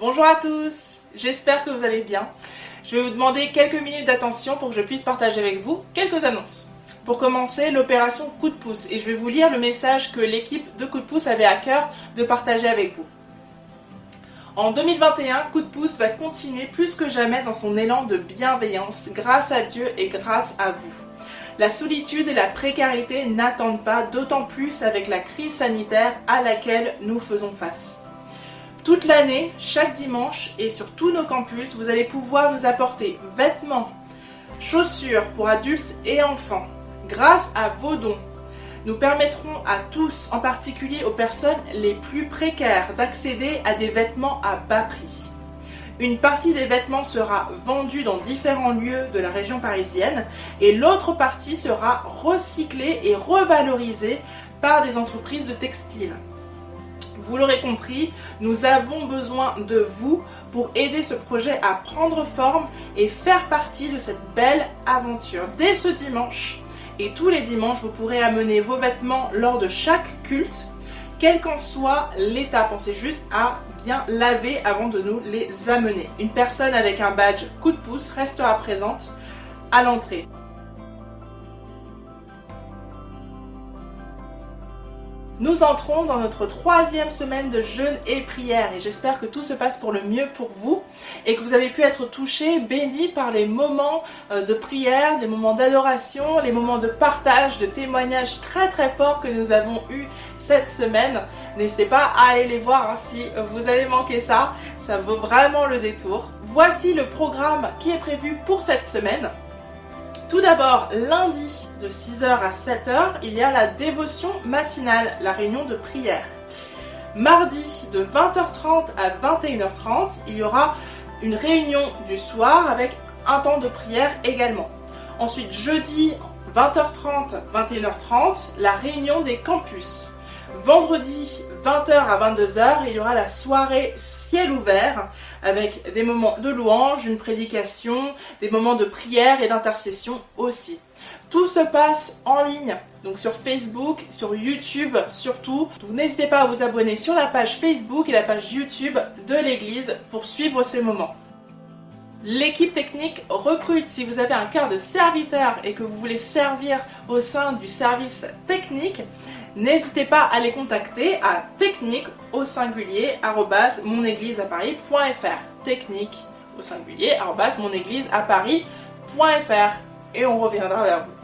Bonjour à tous, j'espère que vous allez bien. Je vais vous demander quelques minutes d'attention pour que je puisse partager avec vous quelques annonces. Pour commencer, l'opération Coup de pouce et je vais vous lire le message que l'équipe de Coup de pouce avait à cœur de partager avec vous. En 2021, Coup de pouce va continuer plus que jamais dans son élan de bienveillance grâce à Dieu et grâce à vous. La solitude et la précarité n'attendent pas, d'autant plus avec la crise sanitaire à laquelle nous faisons face. Toute l'année, chaque dimanche et sur tous nos campus, vous allez pouvoir nous apporter vêtements, chaussures pour adultes et enfants. Grâce à vos dons, nous permettrons à tous, en particulier aux personnes les plus précaires, d'accéder à des vêtements à bas prix. Une partie des vêtements sera vendue dans différents lieux de la région parisienne et l'autre partie sera recyclée et revalorisée par des entreprises de textiles. Vous l'aurez compris, nous avons besoin de vous pour aider ce projet à prendre forme et faire partie de cette belle aventure. Dès ce dimanche et tous les dimanches, vous pourrez amener vos vêtements lors de chaque culte, quelle qu'en soit l'état. Pensez juste à bien laver avant de nous les amener. Une personne avec un badge coup de pouce restera présente à l'entrée. Nous entrons dans notre troisième semaine de jeûne et prière et j'espère que tout se passe pour le mieux pour vous et que vous avez pu être touchés, bénis par les moments euh, de prière, les moments d'adoration, les moments de partage, de témoignages très très forts que nous avons eus cette semaine. N'hésitez pas à aller les voir hein, si vous avez manqué ça, ça vaut vraiment le détour. Voici le programme qui est prévu pour cette semaine. Tout d'abord, lundi de 6h à 7h, il y a la dévotion matinale, la réunion de prière. Mardi de 20h30 à 21h30, il y aura une réunion du soir avec un temps de prière également. Ensuite, jeudi 20h30, 21h30, la réunion des campus. Vendredi 20h à 22h, il y aura la soirée ciel ouvert avec des moments de louange, une prédication, des moments de prière et d'intercession aussi. Tout se passe en ligne, donc sur Facebook, sur YouTube surtout. Donc n'hésitez pas à vous abonner sur la page Facebook et la page YouTube de l'église pour suivre ces moments. L'équipe technique recrute si vous avez un cœur de serviteur et que vous voulez servir au sein du service technique. N'hésitez pas à les contacter à technique au singulier monégliseaparis.fr technique au singulier monégliseaparis.fr et on reviendra vers vous.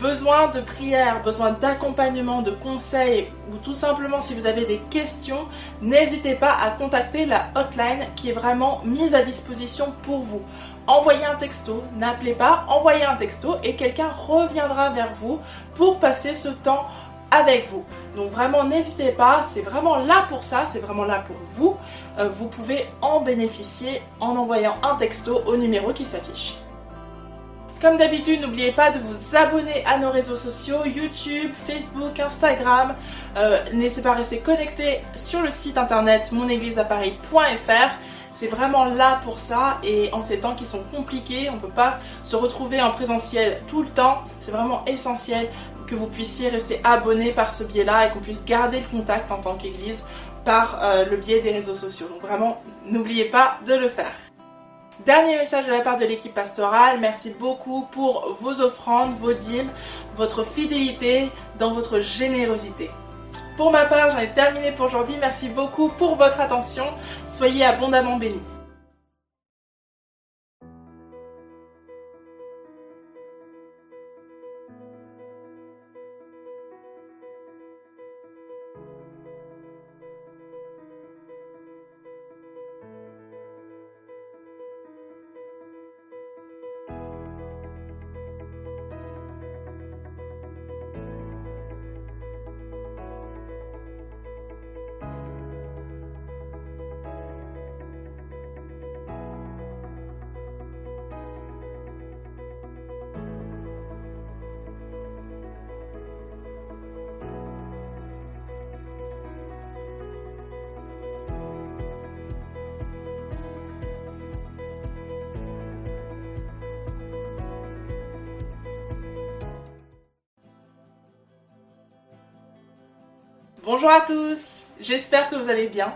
besoin de prière, besoin d'accompagnement, de conseils ou tout simplement si vous avez des questions, n'hésitez pas à contacter la hotline qui est vraiment mise à disposition pour vous. Envoyez un texto, n'appelez pas, envoyez un texto et quelqu'un reviendra vers vous pour passer ce temps avec vous. Donc vraiment n'hésitez pas, c'est vraiment là pour ça, c'est vraiment là pour vous. Euh, vous pouvez en bénéficier en envoyant un texto au numéro qui s'affiche. Comme d'habitude, n'oubliez pas de vous abonner à nos réseaux sociaux, YouTube, Facebook, Instagram. Euh, n'hésitez pas à rester connecté sur le site internet monégliseaparis.fr. C'est vraiment là pour ça et en ces temps qui sont compliqués, on ne peut pas se retrouver en présentiel tout le temps. C'est vraiment essentiel que vous puissiez rester abonné par ce biais-là et qu'on puisse garder le contact en tant qu'église par euh, le biais des réseaux sociaux. Donc vraiment, n'oubliez pas de le faire. Dernier message de la part de l'équipe pastorale, merci beaucoup pour vos offrandes, vos dîmes, votre fidélité dans votre générosité. Pour ma part, j'en ai terminé pour aujourd'hui. Merci beaucoup pour votre attention. Soyez abondamment bénis. Bonjour à tous, j'espère que vous allez bien.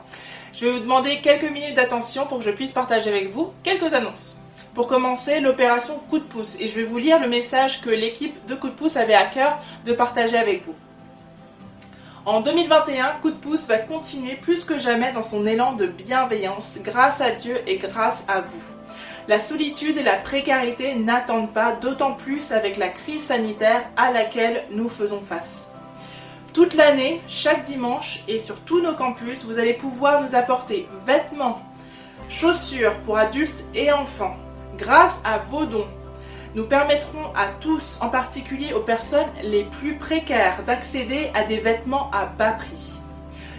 Je vais vous demander quelques minutes d'attention pour que je puisse partager avec vous quelques annonces. Pour commencer, l'opération Coup de pouce et je vais vous lire le message que l'équipe de Coup de pouce avait à cœur de partager avec vous. En 2021, Coup de pouce va continuer plus que jamais dans son élan de bienveillance grâce à Dieu et grâce à vous. La solitude et la précarité n'attendent pas, d'autant plus avec la crise sanitaire à laquelle nous faisons face. Toute l'année, chaque dimanche et sur tous nos campus, vous allez pouvoir nous apporter vêtements, chaussures pour adultes et enfants. Grâce à vos dons, nous permettrons à tous, en particulier aux personnes les plus précaires, d'accéder à des vêtements à bas prix.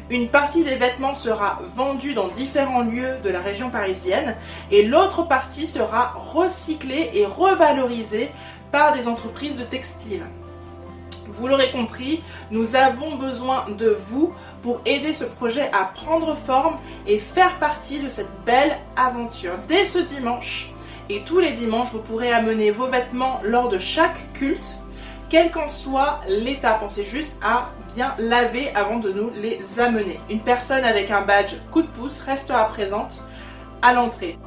Une partie des vêtements sera vendue dans différents lieux de la région parisienne et l'autre partie sera recyclée et revalorisée par des entreprises de textiles. Vous l'aurez compris, nous avons besoin de vous pour aider ce projet à prendre forme et faire partie de cette belle aventure. Dès ce dimanche et tous les dimanches, vous pourrez amener vos vêtements lors de chaque culte, quel qu'en soit l'état. Pensez juste à bien laver avant de nous les amener. Une personne avec un badge coup de pouce restera présente à l'entrée.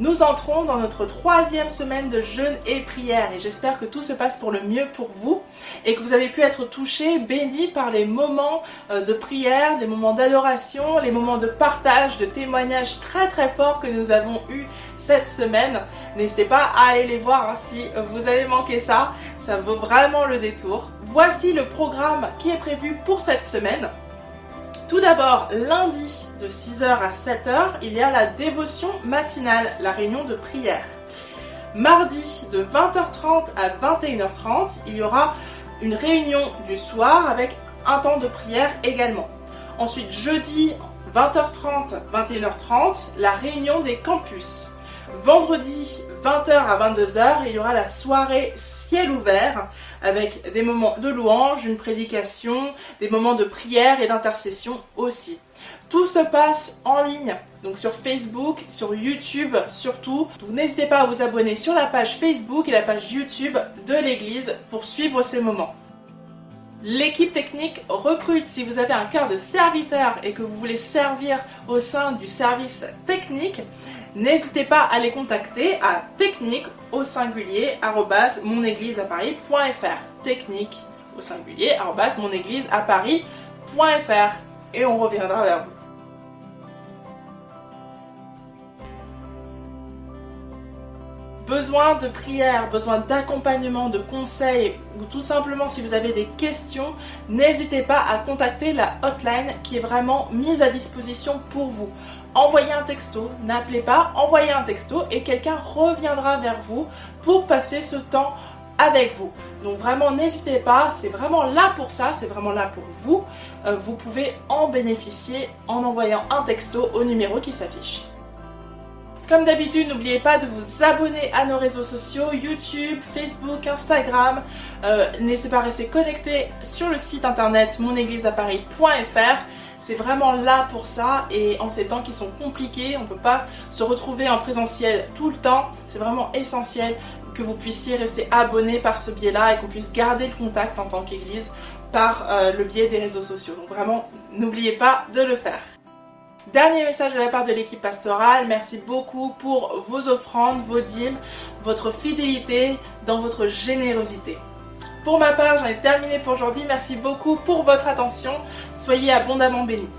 Nous entrons dans notre troisième semaine de jeûne et prière et j'espère que tout se passe pour le mieux pour vous et que vous avez pu être touchés, bénis par les moments euh, de prière, les moments d'adoration, les moments de partage, de témoignages très très forts que nous avons eus cette semaine. N'hésitez pas à aller les voir hein, si vous avez manqué ça, ça vaut vraiment le détour. Voici le programme qui est prévu pour cette semaine. Tout d'abord, lundi de 6h à 7h, il y a la dévotion matinale, la réunion de prière. Mardi de 20h30 à 21h30, il y aura une réunion du soir avec un temps de prière également. Ensuite, jeudi 20h30, 21h30, la réunion des campus. Vendredi 20h à 22h, il y aura la soirée ciel ouvert avec des moments de louange, une prédication, des moments de prière et d'intercession aussi. Tout se passe en ligne, donc sur Facebook, sur YouTube surtout. Donc n'hésitez pas à vous abonner sur la page Facebook et la page YouTube de l'église pour suivre ces moments. L'équipe technique recrute si vous avez un cœur de serviteur et que vous voulez servir au sein du service technique. N'hésitez pas à les contacter à technique au singulier monégliseaparis.fr technique au singulier monégliseaparis.fr et on reviendra vers vous. besoin de prière, besoin d'accompagnement, de conseils ou tout simplement si vous avez des questions, n'hésitez pas à contacter la hotline qui est vraiment mise à disposition pour vous. Envoyez un texto, n'appelez pas, envoyez un texto et quelqu'un reviendra vers vous pour passer ce temps avec vous. Donc vraiment n'hésitez pas, c'est vraiment là pour ça, c'est vraiment là pour vous. Euh, vous pouvez en bénéficier en envoyant un texto au numéro qui s'affiche. Comme d'habitude, n'oubliez pas de vous abonner à nos réseaux sociaux, YouTube, Facebook, Instagram. Euh, n'hésitez pas à rester connecté sur le site internet monégliseaparis.fr. C'est vraiment là pour ça et en ces temps qui sont compliqués, on ne peut pas se retrouver en présentiel tout le temps. C'est vraiment essentiel que vous puissiez rester abonné par ce biais-là et qu'on puisse garder le contact en tant qu'Église par euh, le biais des réseaux sociaux. Donc vraiment, n'oubliez pas de le faire. Dernier message de la part de l'équipe pastorale, merci beaucoup pour vos offrandes, vos dîmes, votre fidélité dans votre générosité. Pour ma part, j'en ai terminé pour aujourd'hui. Merci beaucoup pour votre attention. Soyez abondamment bénis.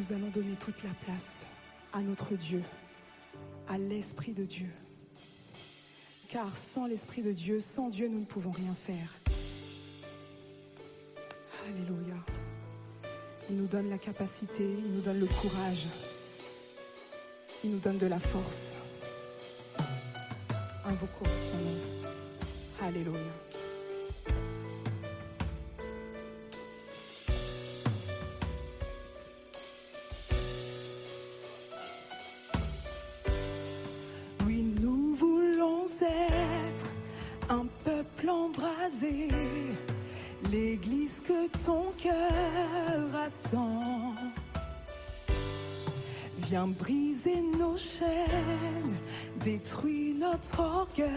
nous allons donner toute la place à notre Dieu, à l'Esprit de Dieu. Car sans l'Esprit de Dieu, sans Dieu, nous ne pouvons rien faire. Alléluia. Il nous donne la capacité, il nous donne le courage, il nous donne de la force. Invoquons son nom. Alléluia. Briser nos chaînes, détruis notre orgueil.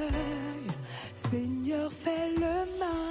Seigneur, fais le mal.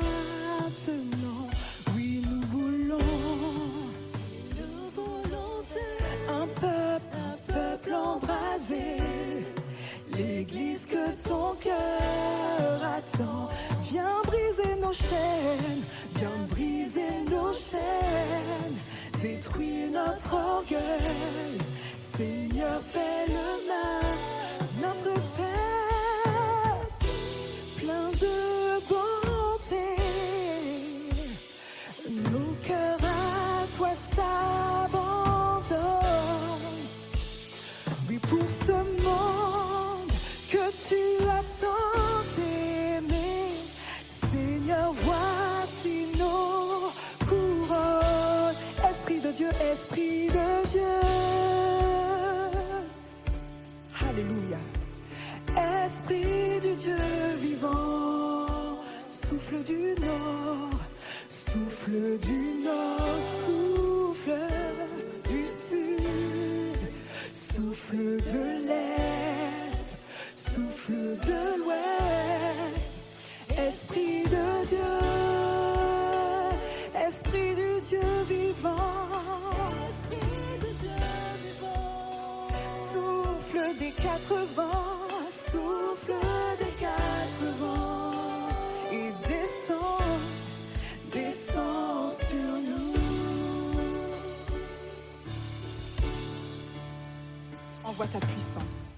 Envoie ta puissance.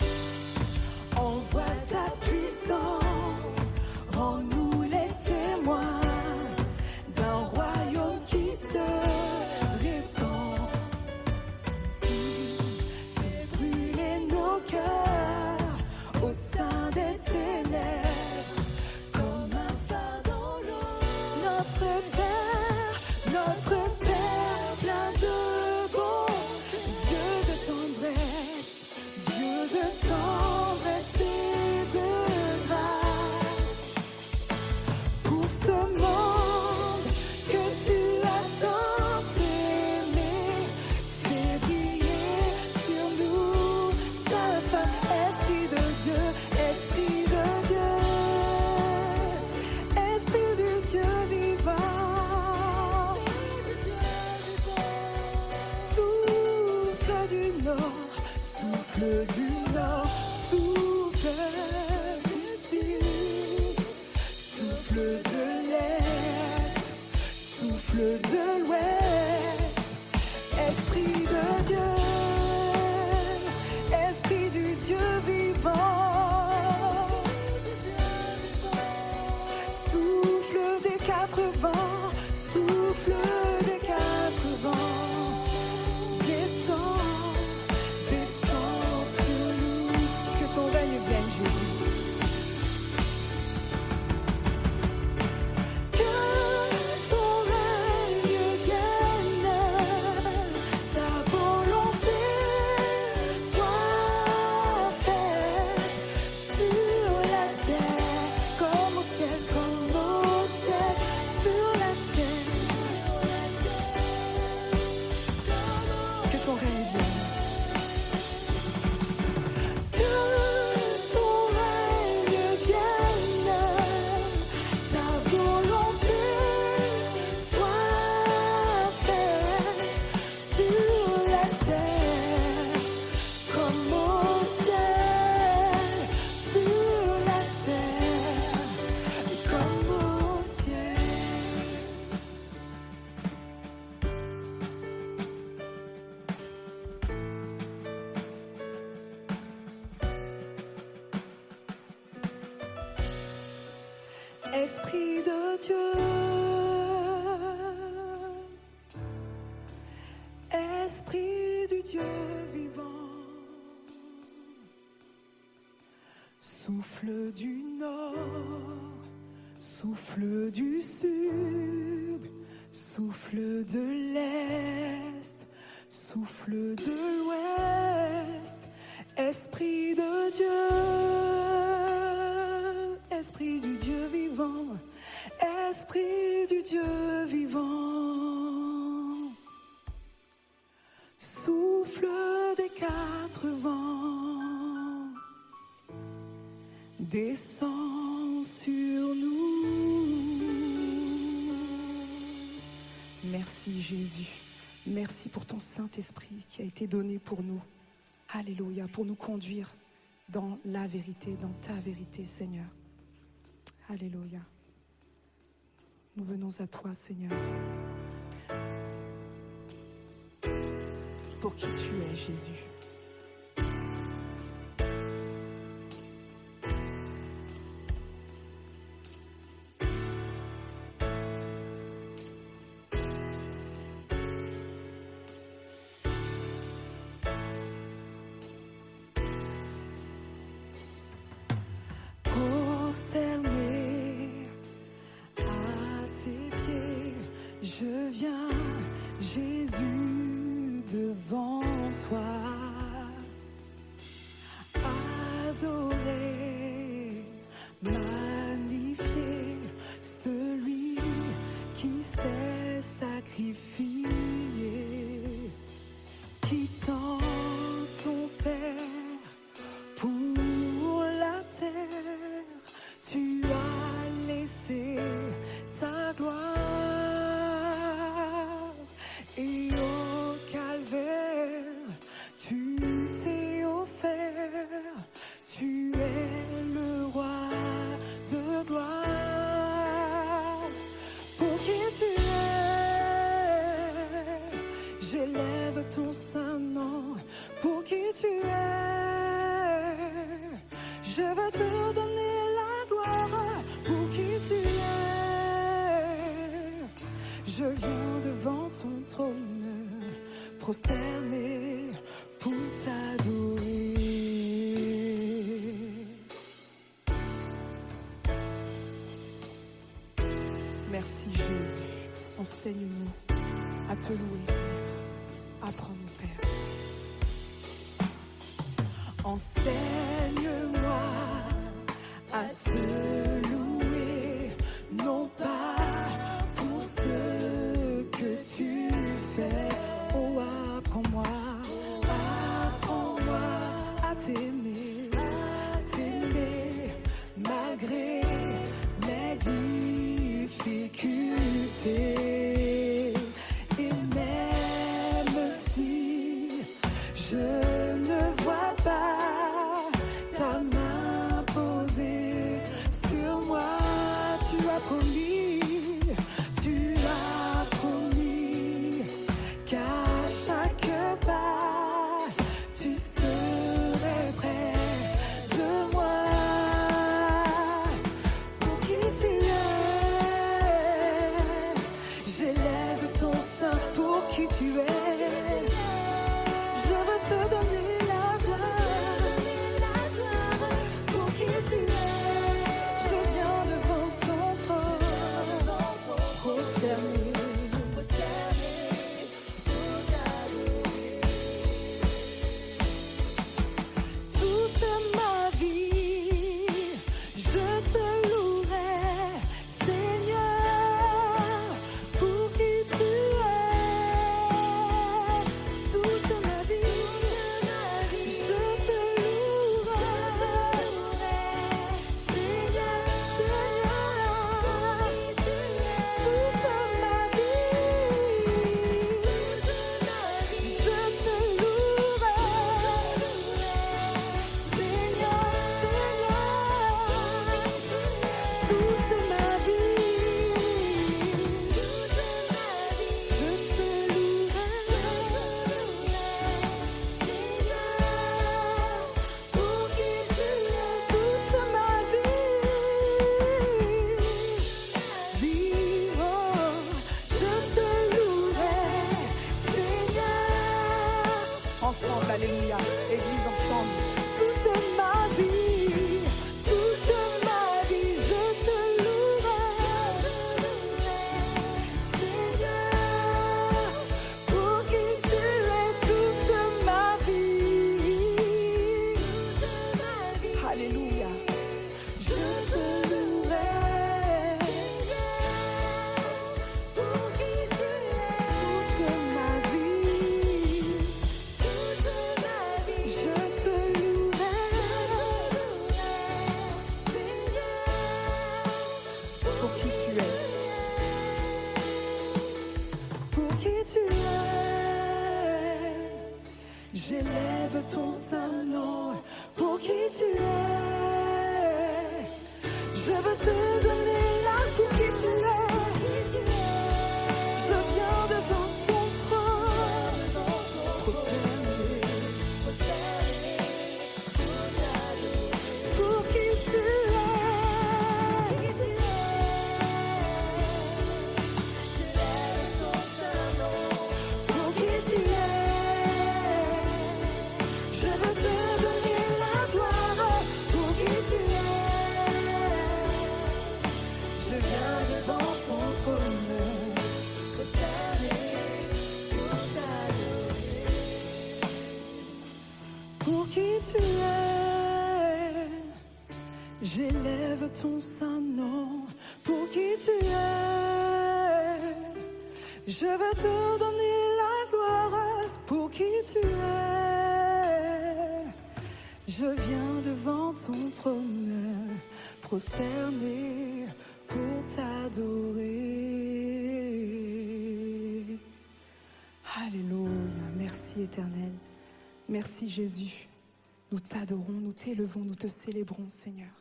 Esprit de Dieu, Esprit du Dieu vivant, souffle du nord, souffle du sud, souffle de descends sur nous. Merci Jésus. Merci pour ton Saint-Esprit qui a été donné pour nous. Alléluia, pour nous conduire dans la vérité, dans ta vérité, Seigneur. Alléluia. Nous venons à toi, Seigneur, pour qui tu es, Jésus? devant toi. ton saint nom pour qui tu es. Je veux te donner la gloire pour qui tu es. Je viens devant ton trône, prosterné je veux te donner la gloire. Pour qui tu es, je viens devant ton trône, prosterné pour t'adorer. Alléluia, merci éternel. Merci Jésus. Nous t'adorons, nous t'élevons, nous te célébrons Seigneur.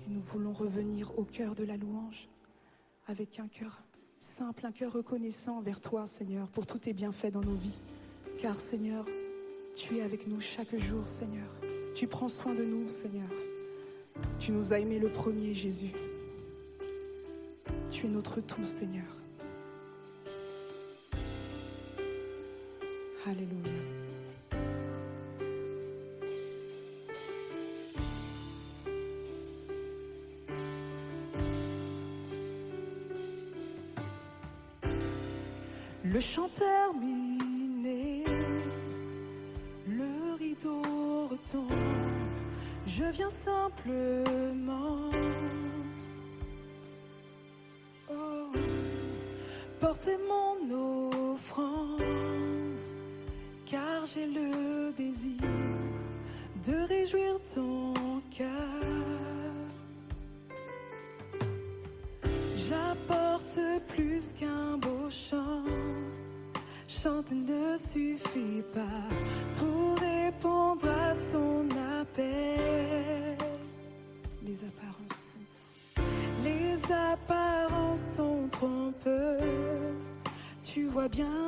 Et nous voulons revenir au cœur de la louange avec un cœur simple, un cœur reconnaissant envers toi Seigneur pour tous tes bienfaits dans nos vies. Car Seigneur, tu es avec nous chaque jour Seigneur. Tu prends soin de nous Seigneur. Tu nous as aimés le premier Jésus. Tu es notre tout Seigneur. Alléluia. Chant terminé, le rideau retombe, je viens simplement. Oh, porter mon offrande, car j'ai le désir de réjouir ton bien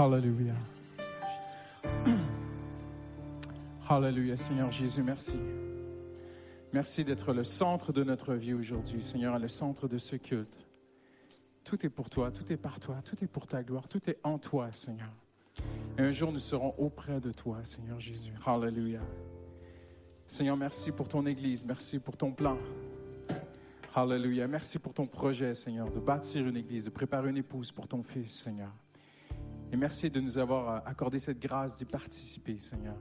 Hallelujah. Hallelujah, Seigneur Jésus, merci. Merci d'être le centre de notre vie aujourd'hui, Seigneur, le centre de ce culte. Tout est pour toi, tout est par toi, tout est pour ta gloire, tout est en toi, Seigneur. Et un jour, nous serons auprès de toi, Seigneur Jésus. Hallelujah. Seigneur, merci pour ton Église, merci pour ton plan. Hallelujah. Merci pour ton projet, Seigneur, de bâtir une Église, de préparer une épouse pour ton Fils, Seigneur. Et merci de nous avoir euh, accordé cette grâce d'y participer, Seigneur,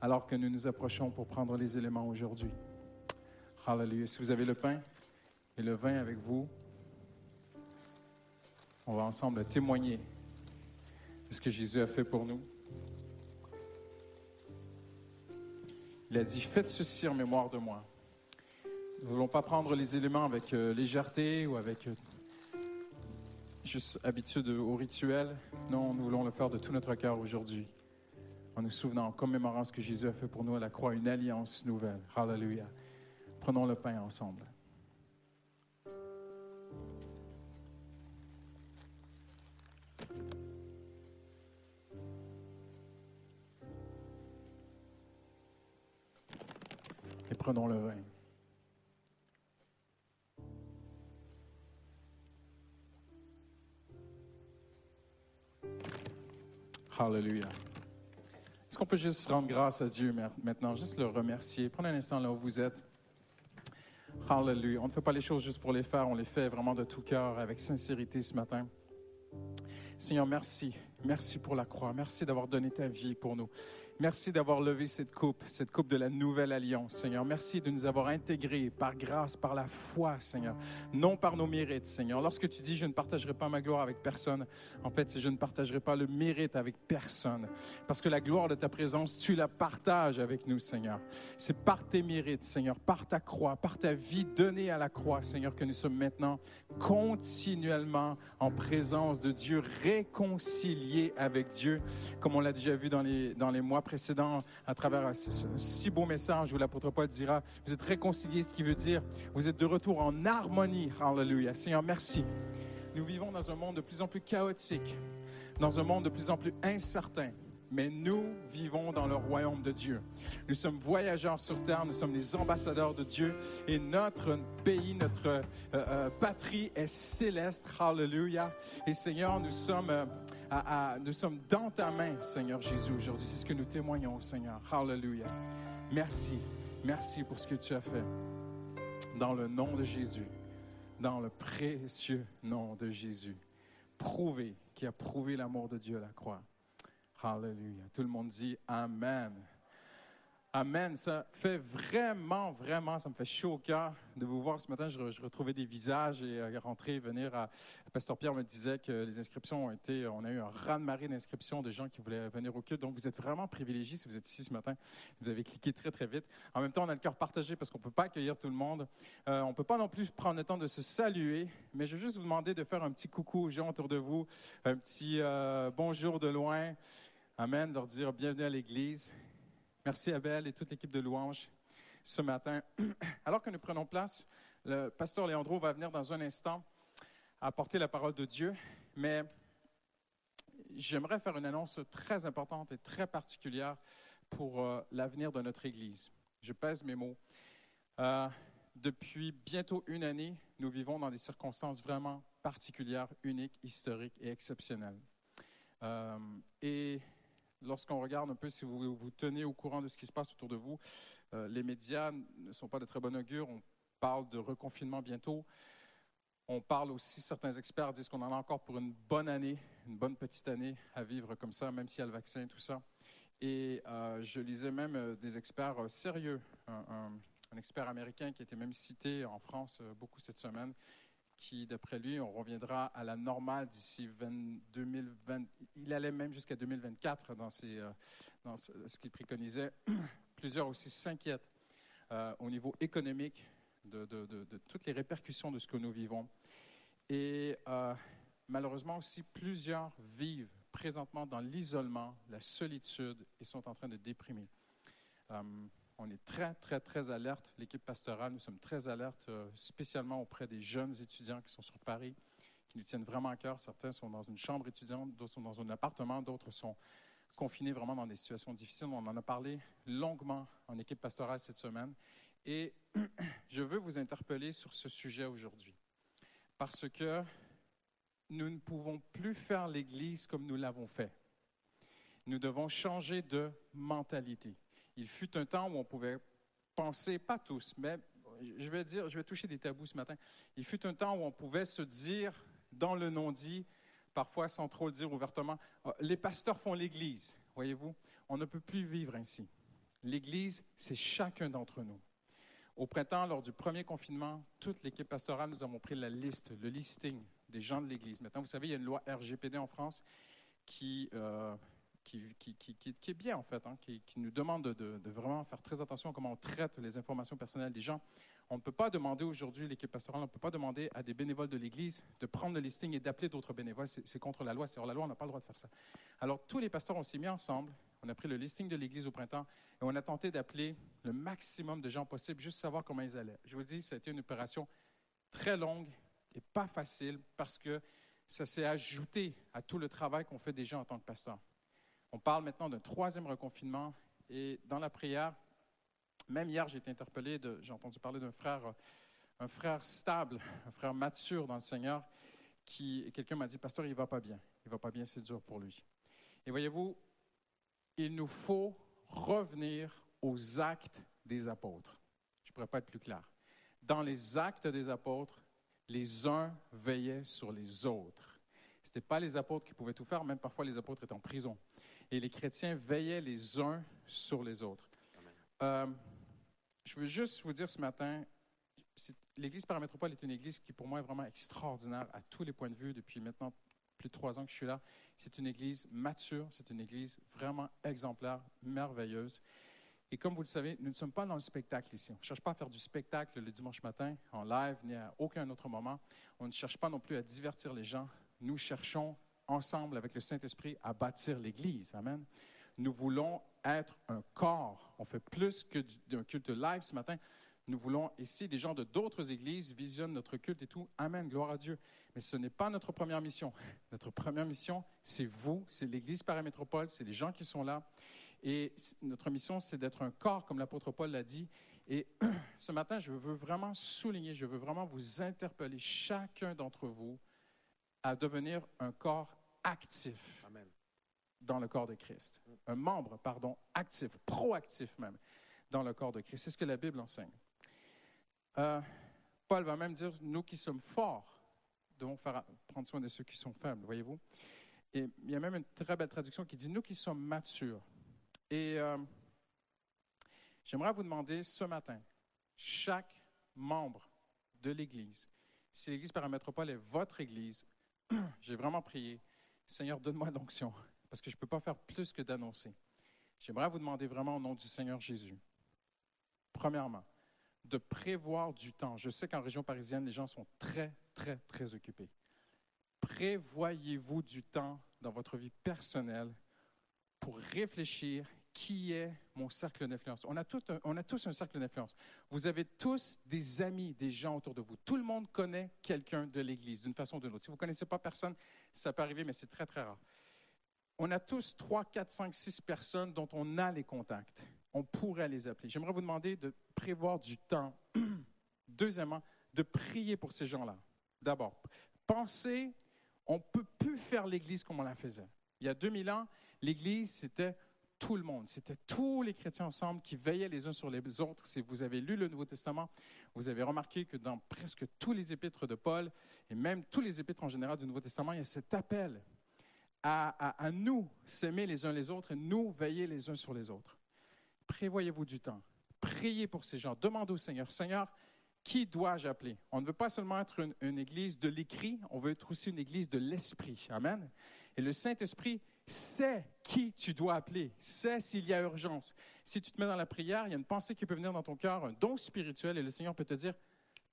alors que nous nous approchons pour prendre les éléments aujourd'hui. Hallelujah. Si vous avez le pain et le vin avec vous, on va ensemble témoigner de ce que Jésus a fait pour nous. Il a dit, faites ceci en mémoire de moi. Nous ne voulons pas prendre les éléments avec euh, légèreté ou avec euh, juste habitude au rituel. Non, nous voulons le faire de tout notre cœur aujourd'hui. En nous souvenant, en commémorant ce que Jésus a fait pour nous à la croix, une alliance nouvelle. Hallelujah. Prenons le pain ensemble. Et prenons le vin. Hallelujah. Est-ce qu'on peut juste rendre grâce à Dieu ma- maintenant, juste le remercier? Prenez un instant là où vous êtes. Hallelujah. On ne fait pas les choses juste pour les faire, on les fait vraiment de tout cœur, avec sincérité ce matin. Seigneur, merci. Merci pour la croix. Merci d'avoir donné ta vie pour nous. Merci d'avoir levé cette coupe, cette coupe de la nouvelle alliance, Seigneur. Merci de nous avoir intégrés par grâce, par la foi, Seigneur, non par nos mérites, Seigneur. Lorsque tu dis je ne partagerai pas ma gloire avec personne, en fait, c'est je ne partagerai pas le mérite avec personne. Parce que la gloire de ta présence, tu la partages avec nous, Seigneur. C'est par tes mérites, Seigneur, par ta croix, par ta vie donnée à la croix, Seigneur, que nous sommes maintenant continuellement en présence de Dieu, réconciliés avec Dieu, comme on l'a déjà vu dans les, dans les mois précédents à travers ce, si beau message où l'apôtre Paul dira, vous êtes réconciliés, ce qui veut dire, vous êtes de retour en harmonie. Hallelujah. Seigneur, merci. Nous vivons dans un monde de plus en plus chaotique, dans un monde de plus en plus incertain. Mais nous vivons dans le royaume de Dieu. Nous sommes voyageurs sur terre, nous sommes les ambassadeurs de Dieu et notre pays, notre euh, euh, patrie est céleste. Hallelujah. Et Seigneur, nous sommes, euh, nous sommes dans ta main, Seigneur Jésus, aujourd'hui. C'est ce que nous témoignons, Seigneur. Hallelujah. Merci. Merci pour ce que tu as fait. Dans le nom de Jésus dans le précieux nom de Jésus. Prouvé, qui a prouvé l'amour de Dieu à la croix. Alléluia. Tout le monde dit Amen. Amen. Ça fait vraiment, vraiment, ça me fait chaud au cœur de vous voir ce matin. Je, re- je retrouvais des visages et euh, rentrer, venir. Pasteur Pierre me disait que les inscriptions ont été. On a eu un raz-de-marée d'inscriptions de gens qui voulaient venir au culte. Donc vous êtes vraiment privilégiés si vous êtes ici ce matin. Vous avez cliqué très, très vite. En même temps, on a le cœur partagé parce qu'on ne peut pas accueillir tout le monde. Euh, on ne peut pas non plus prendre le temps de se saluer, mais je vais juste vous demander de faire un petit coucou aux gens autour de vous, un petit euh, bonjour de loin. Amen, leur dire bienvenue à l'Église. Merci Abel et toute l'équipe de louanges ce matin. Alors que nous prenons place, le pasteur Léandro va venir dans un instant apporter la parole de Dieu, mais j'aimerais faire une annonce très importante et très particulière pour euh, l'avenir de notre Église. Je pèse mes mots. Euh, depuis bientôt une année, nous vivons dans des circonstances vraiment particulières, uniques, historiques et exceptionnelles. Euh, et lorsqu'on regarde un peu, si vous vous tenez au courant de ce qui se passe autour de vous, euh, les médias ne sont pas de très bon augure. On parle de reconfinement bientôt. On parle aussi, certains experts disent qu'on en a encore pour une bonne année, une bonne petite année à vivre comme ça, même s'il y a le vaccin et tout ça. Et euh, je lisais même euh, des experts sérieux, un, un- expert américain qui était même cité en France beaucoup cette semaine, qui, d'après lui, on reviendra à la normale d'ici 20 2020. Il allait même jusqu'à 2024 dans, euh, ce, qu'il préconisait. Plusieurs aussi s'inquiètent euh, au niveau économique de, toutes les répercussions de ce que nous vivons. Et euh, malheureusement aussi, plusieurs vivent présentement dans l'isolement, la solitude et sont en train de déprimer. On est très, très, très alerte. L'équipe pastorale, nous sommes très alertes, euh, spécialement auprès des jeunes étudiants qui sont sur Paris, qui nous tiennent vraiment à cœur. Certains sont dans une chambre étudiante, d'autres sont dans un appartement, d'autres sont confinés vraiment dans des situations difficiles. On en a parlé longuement en équipe pastorale cette semaine. Et je veux vous interpeller sur ce sujet aujourd'hui. Parce que nous ne pouvons plus faire l'Église comme nous l'avons fait. Nous devons changer de mentalité. Il fut un temps où on pouvait penser, pas tous, mais je vais dire, je vais toucher des tabous ce matin. Il fut un temps où on pouvait se dire dans le non-dit, parfois sans trop le dire ouvertement, Ah, les pasteurs font l'Église. Voyez-vous, on ne peut plus vivre ainsi. L'Église, c'est chacun d'entre nous. Au printemps, lors du premier confinement, toute l'équipe pastorale, nous avons pris la liste, le listing des gens de l'Église. Maintenant, vous savez, il y a une loi RGPD en France qui, euh, qui, est bien, en fait, hein, qui, nous demande de, de- vraiment faire très attention à comment on traite les informations personnelles des gens. On ne peut pas demander aujourd'hui, l'équipe pastorale, on ne peut pas demander à des bénévoles de l'Église de prendre le listing et d'appeler d'autres bénévoles. C'est contre la loi, c'est hors la loi, on n'a pas le droit de faire ça. Alors, tous les pasteurs, on s'est mis ensemble, on a pris le listing de l'Église au printemps et on a tenté d'appeler le maximum de gens possible, juste savoir comment ils allaient. Je vous dis, ça a été une opération très longue et pas facile parce que ça s'est ajouté à tout le travail qu'on fait déjà en tant que pasteur. On parle maintenant d'un troisième reconfinement et dans la prière, même hier, j'ai été interpellé, j'ai entendu parler d'un frère, un frère stable, un frère mature dans le Seigneur, qui, quelqu'un m'a dit, pasteur, il va pas bien, il va pas bien, c'est dur pour lui. Et voyez-vous, il nous faut revenir aux actes des apôtres. Je ne pourrais pas être plus clair. Dans les actes des apôtres, les uns veillaient sur les autres. Ce n'était pas les apôtres qui pouvaient tout faire, même parfois les apôtres étaient en prison. Et les chrétiens veillaient les uns sur les autres. Euh, je veux juste vous dire ce matin, l'Église paramétropole est une Église qui pour moi est vraiment extraordinaire à tous les points de vue depuis maintenant plus de trois ans que je suis là. C'est une Église mature, c'est une Église vraiment exemplaire, merveilleuse. Et comme vous le savez, nous ne sommes pas dans le spectacle ici. On ne cherche pas à faire du spectacle le dimanche matin en live ni à aucun autre moment. On ne cherche pas non plus à divertir les gens. Nous cherchons ensemble avec le Saint-Esprit à bâtir l'Église. Amen. Nous voulons être un corps. On fait plus que du- d'un culte live ce matin. Nous voulons, ici, des gens de d'autres églises visionnent notre culte et tout. Amen, gloire à Dieu. Mais ce n'est pas notre première mission. Notre première mission, c'est vous, c'est l'Église paramétropole, c'est les gens qui sont là. Et notre mission, c'est d'être un corps, comme l'apôtre Paul l'a dit. Et ce matin, je veux vraiment souligner, je veux vraiment vous interpeller, chacun d'entre vous, à devenir un corps actif Amen. dans le corps de Christ. Un membre, pardon, actif, proactif même, dans le corps de Christ. C'est ce que la Bible enseigne. Euh, Paul va même dire, nous qui sommes forts, devons faire, prendre soin de ceux qui sont faibles, voyez-vous? Et il y a même une très belle traduction qui dit, nous qui sommes matures. Et euh, j'aimerais vous demander ce matin, chaque membre de l'Église, si l'Église paramétropole est votre Église, j'ai vraiment prié, Seigneur, donne-moi l'onction, parce que je ne peux pas faire plus que d'annoncer. J'aimerais vous demander vraiment au nom du Seigneur Jésus, premièrement, de prévoir du temps. Je sais qu'en région parisienne, les gens sont très, très, très occupés. Prévoyez-vous du temps dans votre vie personnelle pour réfléchir qui est mon cercle d'influence. On, a tout on a tous un cercle d'influence. Vous avez tous des amis, des gens autour de vous. Tout le monde connaît quelqu'un de l'Église d'une façon ou d'une autre. Si vous ne connaissez pas personne, ça peut arriver, mais c'est très, très rare. On a tous 3, 4, 5, 6 personnes dont on a les contacts. On pourrait les appeler. J'aimerais vous demander de prévoir du temps. Deuxièmement, de prier pour ces gens-là. D'abord, pensez, on ne peut plus faire l'Église comme on la faisait. Il y a 2000 ans, l'Église, c'était tout le monde. C'était tous les chrétiens ensemble qui veillaient les uns sur les autres. Si vous avez lu le Nouveau Testament, vous avez remarqué que dans presque tous les épîtres de Paul, et même tous les épîtres en général du Nouveau Testament, il y a cet appel à, nous s'aimer les uns les autres et nous veiller les uns sur les autres. Prévoyez-vous du temps. Priez pour ces gens. Demandez au Seigneur, Seigneur, qui dois-je appeler? On ne veut pas seulement être une, une église de l'écrit, on veut être aussi une église de l'esprit. Amen. Et le Saint-Esprit sait qui tu dois appeler, sait s'il y a urgence. Si tu te mets dans la prière, il y a une pensée qui peut venir dans ton cœur, un don spirituel, et le Seigneur peut te dire,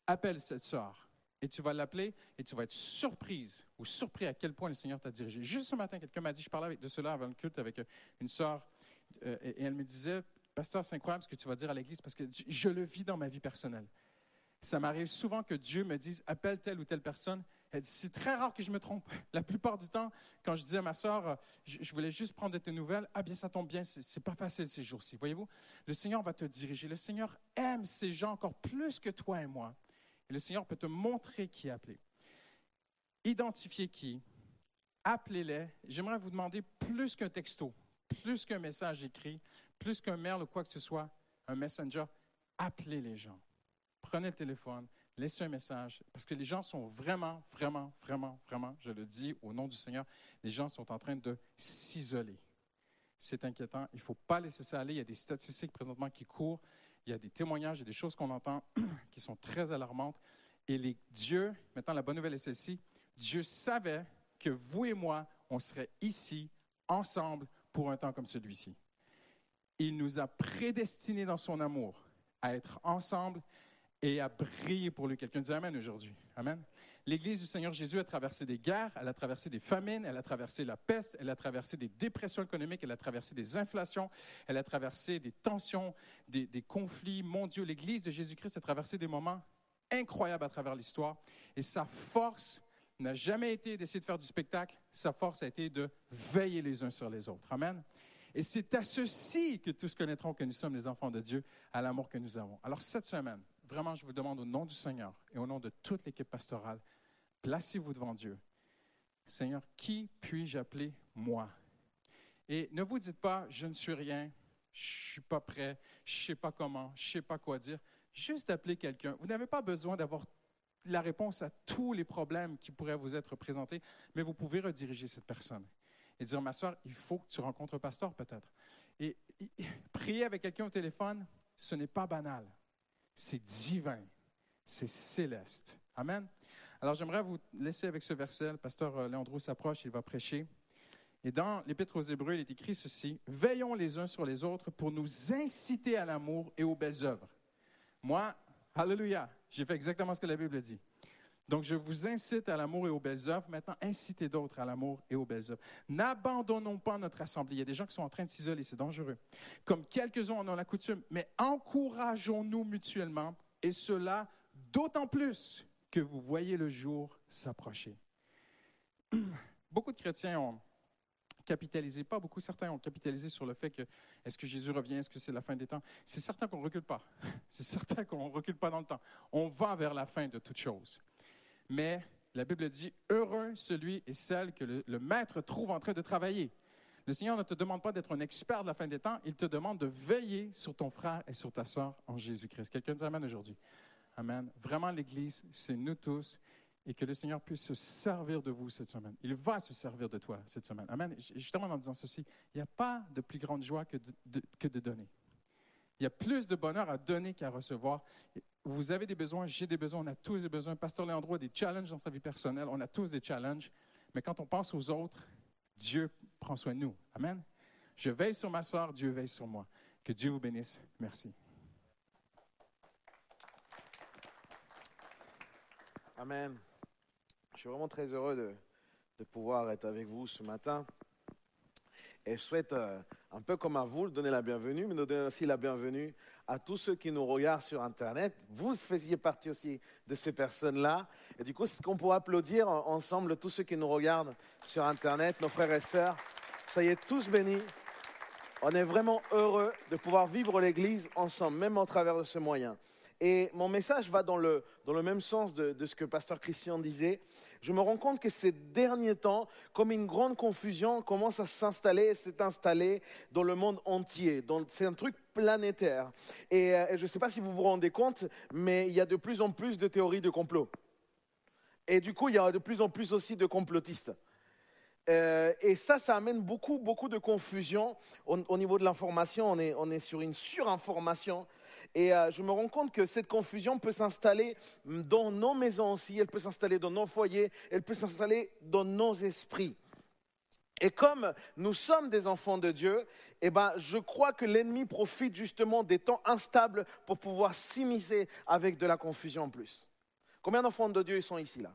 appelle cette sœur. Et tu vas l'appeler et tu vas être surprise ou surpris à quel point le Seigneur t'a dirigé. Juste ce matin, quelqu'un m'a dit, je parlais de cela avant le culte avec euh, une sœur, euh, et elle me disait, Pasteur, c'est incroyable ce que tu vas dire à l'Église parce que je le vis dans ma vie personnelle. Ça m'arrive souvent que Dieu me dise appelle telle ou telle personne. C'est très rare que je me trompe. La plupart du temps, quand je disais à ma euh, je, voulais juste prendre tes nouvelles, ah bien ça tombe bien, c'est pas facile ces jours-ci. Voyez-vous, le Seigneur va te diriger. Le Seigneur aime ces gens encore plus que toi et moi. Et le Seigneur peut te montrer qui appeler. Identifier qui, appelez-les. J'aimerais vous demander plus qu'un texto, plus qu'un message écrit, plus qu'un mail ou quoi que ce soit, un messenger, appelez les gens prenez le téléphone, laissez un message, parce que les gens sont vraiment, vraiment, vraiment, vraiment, je le dis au nom du Seigneur, les gens sont en train de s'isoler. C'est inquiétant. Il ne faut pas laisser ça aller. Il y a des statistiques présentement qui courent. Il y a des témoignages, il y a des choses qu'on entend qui sont très alarmantes. Et les Dieu, maintenant la bonne nouvelle est celle-ci, Dieu savait que vous et moi, on serait ici, ensemble, pour un temps comme celui-ci. Il nous a prédestinés dans son amour à être ensemble et à briller pour lui. Quelqu'un dit Amen aujourd'hui. Amen. L'Église du Seigneur Jésus a traversé des guerres, elle a traversé des famines, elle a traversé la peste, elle a traversé des dépressions économiques, elle a traversé des inflations, elle a traversé des tensions, des, des conflits mondiaux. L'Église de Jésus-Christ a traversé des moments incroyables à travers l'histoire. Et sa force n'a jamais été d'essayer de faire du spectacle, sa force a été de veiller les uns sur les autres. Amen. Et c'est à ceci que tous connaîtront que nous sommes les enfants de Dieu, à l'amour que nous avons. Alors cette semaine, vraiment, je vous demande au nom du Seigneur et au nom de toute l'équipe pastorale, placez-vous devant Dieu. Seigneur, qui puis-je appeler moi? Et ne vous dites pas, je ne suis rien, je suis pas prêt, je ne sais pas comment, je ne sais pas quoi dire. Juste appeler quelqu'un. Vous n'avez pas besoin d'avoir la réponse à tous les problèmes qui pourraient vous être présentés, mais vous pouvez rediriger cette personne et dire, ma soeur, il faut que tu rencontres un pasteur peut-être. Et- prier avec quelqu'un au téléphone, ce n'est pas banal. C'est divin. C'est céleste. Amen. Alors j'aimerais vous laisser avec ce verset. Le pasteur euh, Léandro s'approche, il va prêcher. Et dans l'Épître aux Hébreux, il est écrit ceci Veillons les uns sur les autres pour nous inciter à l'amour et aux belles œuvres. Moi, Alléluia, j'ai fait exactement ce que la Bible dit. Donc, je vous incite à l'amour et aux belles œuvres. Maintenant, incitez d'autres à l'amour et aux belles œuvres. N'abandonnons pas notre assemblée. Il y a des gens qui sont en train de s'isoler, c'est dangereux. Comme quelques-uns en ont la coutume, mais encourageons-nous mutuellement, et cela d'autant plus que vous voyez le jour s'approcher. Beaucoup de chrétiens ont capitalisé, pas beaucoup, certains ont capitalisé sur le fait que est-ce que Jésus revient, est-ce que c'est la fin des temps? C'est certain qu'on ne recule pas. C'est certain qu'on ne recule pas dans le temps. On va vers la fin de toute chose. Mais la Bible dit, heureux celui et celle que le, maître trouve en train de travailler. Le Seigneur ne te demande pas d'être un expert de la fin des temps, il te demande de veiller sur ton frère et sur ta soeur en Jésus-Christ. Quelqu'un dit Amen aujourd'hui. Amen. Vraiment, l'Église, c'est nous tous et que le Seigneur puisse se servir de vous cette semaine. Il va se servir de toi cette semaine. Amen. Termine en disant ceci. Il n'y a pas de plus grande joie que que de donner. Il y a plus de bonheur à donner qu'à recevoir. Vous avez des besoins, j'ai des besoins, on a tous des besoins. Pasteur Léandro a des challenges dans sa vie personnelle, on a tous des challenges. Mais quand on pense aux autres, Dieu prend soin de nous. Amen. Je veille sur ma soeur, Dieu veille sur moi. Que Dieu vous bénisse. Merci. Amen. Je suis vraiment très heureux de, de pouvoir être avec vous ce matin. Et je souhaite, euh, un peu comme à vous, donner la bienvenue, mais donner aussi la bienvenue à tous ceux qui nous regardent sur Internet. Vous faisiez partie aussi de ces personnes-là. Et du coup, est-ce qu'on pourrait applaudir en- ensemble tous ceux qui nous regardent sur Internet, nos frères et sœurs Soyez tous bénis. On est vraiment heureux de pouvoir vivre l'Église ensemble, même au travers de ce moyen. Et mon message va dans le, dans le même sens de, ce que Pasteur Christian disait. Je me rends compte que ces derniers temps, comme une grande confusion commence à s'installer, s'est installée dans le monde entier. C'est un truc planétaire. Et, euh, et je ne sais pas si vous vous rendez compte, mais il y a de plus en plus de théories de complot. Et du coup, il y a de plus en plus aussi de complotistes. Euh, et ça, ça amène beaucoup, beaucoup de confusion au, au niveau de l'information. On est, on est sur une surinformation. Et euh, je me rends compte que cette confusion peut s'installer dans nos maisons aussi, elle peut s'installer dans nos foyers, elle peut s'installer dans nos esprits. Et comme nous sommes des enfants de Dieu, eh ben, je crois que l'ennemi profite justement des temps instables pour pouvoir s'immiscer avec de la confusion en plus. Combien d'enfants de Dieu sont ici là?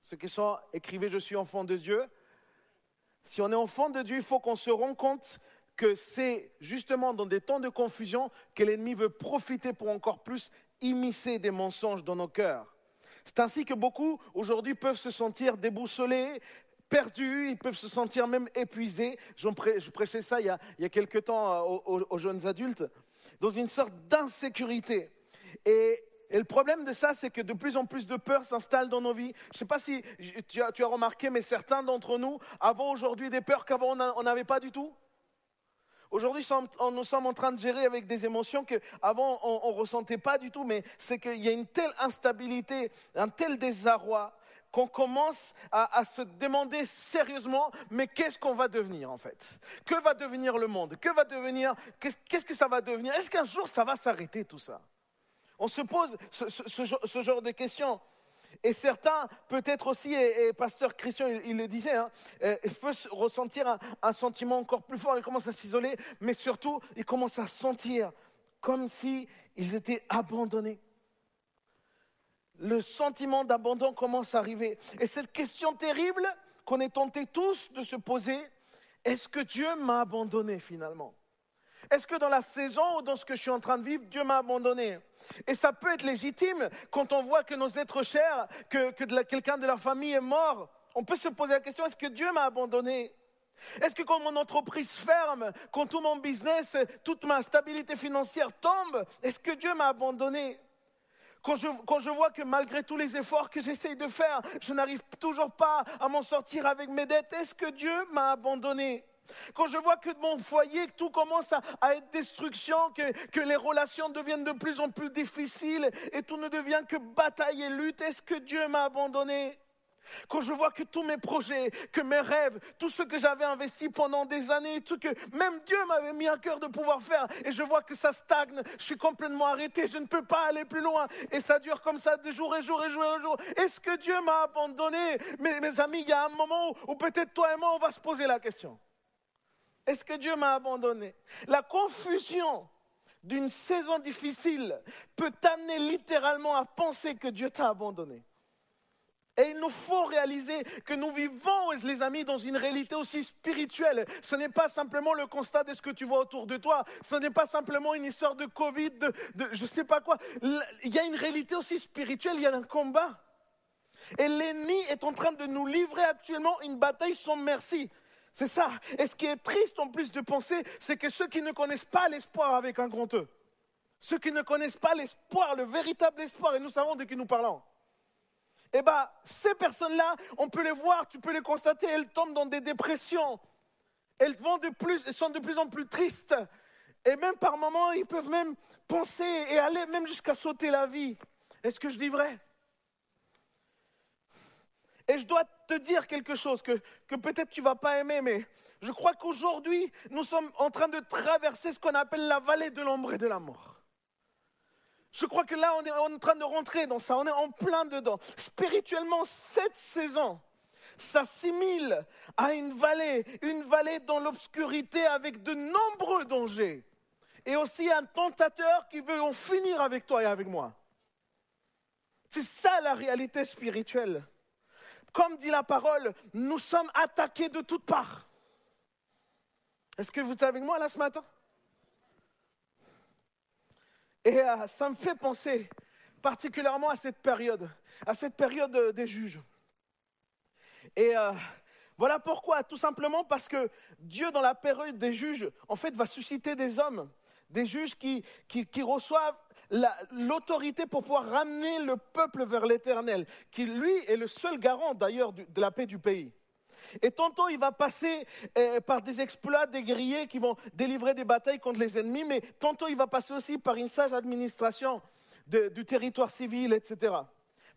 Ceux qui sont, écrivez je suis enfant de Dieu. Si on est enfant de Dieu, il faut qu'on se rende compte que c'est justement dans des temps de confusion que l'ennemi veut profiter pour encore plus immiscer des mensonges dans nos cœurs. C'est ainsi que beaucoup aujourd'hui peuvent se sentir déboussolés, perdus, ils peuvent se sentir même épuisés. Je prêchais ça il y a, il y a quelque temps euh, aux, jeunes adultes, dans une sorte d'insécurité. Et, le problème de ça, c'est que de plus en plus de peur s'installe dans nos vies. Je ne sais pas si tu as, tu as remarqué, mais certains d'entre nous avons aujourd'hui des peurs qu'avant on n'avait pas du tout. Aujourd'hui, nous sommes en train de gérer avec des émotions qu'avant on ne ressentait pas du tout, mais c'est qu'il y a une telle instabilité, un tel désarroi qu'on commence à, se demander sérieusement, mais qu'est-ce qu'on va devenir en fait? Que va devenir le monde? Que va devenir Qu'est-ce que ça va devenir? Est-ce qu'un jour ça va s'arrêter tout ça? On se pose ce genre de questions. Et certains, peut-être aussi, et, pasteur Christian, il, le disait, hein, euh, ressentir un, sentiment encore plus fort, ils commencent à s'isoler, mais surtout, ils commencent à sentir comme si ils étaient abandonnés. Le sentiment d'abandon commence à arriver. Et cette question terrible qu'on est tentés tous de se poser, est-ce que Dieu m'a abandonné finalement? Est-ce que dans la saison ou dans ce que je suis en train de vivre, Dieu m'a abandonné? Et ça peut être légitime quand on voit que nos êtres chers, que, quelqu'un de la famille est mort. On peut se poser la question, est-ce que Dieu m'a abandonné? Est-ce que quand mon entreprise ferme, quand tout mon business, toute ma stabilité financière tombe, est-ce que Dieu m'a abandonné? Quand je, quand je vois que malgré tous les efforts que j'essaye de faire, je n'arrive toujours pas à m'en sortir avec mes dettes, est-ce que Dieu m'a abandonné? Quand je vois que mon foyer, tout commence à, être destruction, que, que les relations deviennent de plus en plus difficiles et tout ne devient que bataille et lutte, est-ce que Dieu m'a abandonné? Quand je vois que tous mes projets, que mes rêves, tout ce que j'avais investi pendant des années, tout que même Dieu m'avait mis à cœur de pouvoir faire, et je vois que ça stagne, je suis complètement arrêté, je ne peux pas aller plus loin, et ça dure comme ça de jour et jour et jour et jour. Est-ce que Dieu m'a abandonné? Mes, amis, il y a un moment où peut-être toi et moi, on va se poser la question. Est-ce que Dieu m'a abandonné? La confusion d'une saison difficile peut t'amener littéralement à penser que Dieu t'a abandonné. Et il nous faut réaliser que nous vivons, les amis, dans une réalité aussi spirituelle. Ce n'est pas simplement le constat de ce que tu vois autour de toi. Ce n'est pas simplement une histoire de Covid, de, je ne sais pas quoi. Il y a une réalité aussi spirituelle, il y a un combat. Et l'ennemi est en train de nous livrer actuellement une bataille sans merci. C'est ça. Et ce qui est triste en plus de penser, c'est que ceux qui ne connaissent pas l'espoir avec un grand E, ceux qui ne connaissent pas l'espoir, le véritable espoir, et nous savons de qui nous parlons, eh bien, ces personnes-là, on peut les voir, tu peux les constater, elles tombent dans des dépressions. Elles, vont de plus, elles sont de plus en plus tristes. Et même par moments, ils peuvent même penser et aller même jusqu'à sauter la vie. Est-ce que je dis vrai? Et je dois te dire quelque chose que, que peut-être tu vas pas aimer, mais je crois qu'aujourd'hui, nous sommes en train de traverser ce qu'on appelle la vallée de l'ombre et de la mort. Je crois que là, on est en train de rentrer dans ça, on est en plein dedans. Spirituellement, cette saison s'assimile à une vallée, une vallée dans l'obscurité avec de nombreux dangers. Et aussi un tentateur qui veut en finir avec toi et avec moi. C'est ça la réalité spirituelle. Comme dit la parole, nous sommes attaqués de toutes parts. Est-ce que vous êtes avec moi là ce matin? Et euh, ça me fait penser particulièrement à cette période, à cette période euh, des juges. Et euh, voilà pourquoi, tout simplement parce que Dieu, dans la période des juges, en fait, va susciter des hommes, des juges qui, reçoivent la- l'autorité pour pouvoir ramener le peuple vers l'Éternel, qui lui est le seul garant d'ailleurs de la paix du pays. Et tantôt, il va passer euh, par des exploits des guerriers qui vont délivrer des batailles contre les ennemis, mais tantôt, il va passer aussi par une sage administration du territoire civil, etc.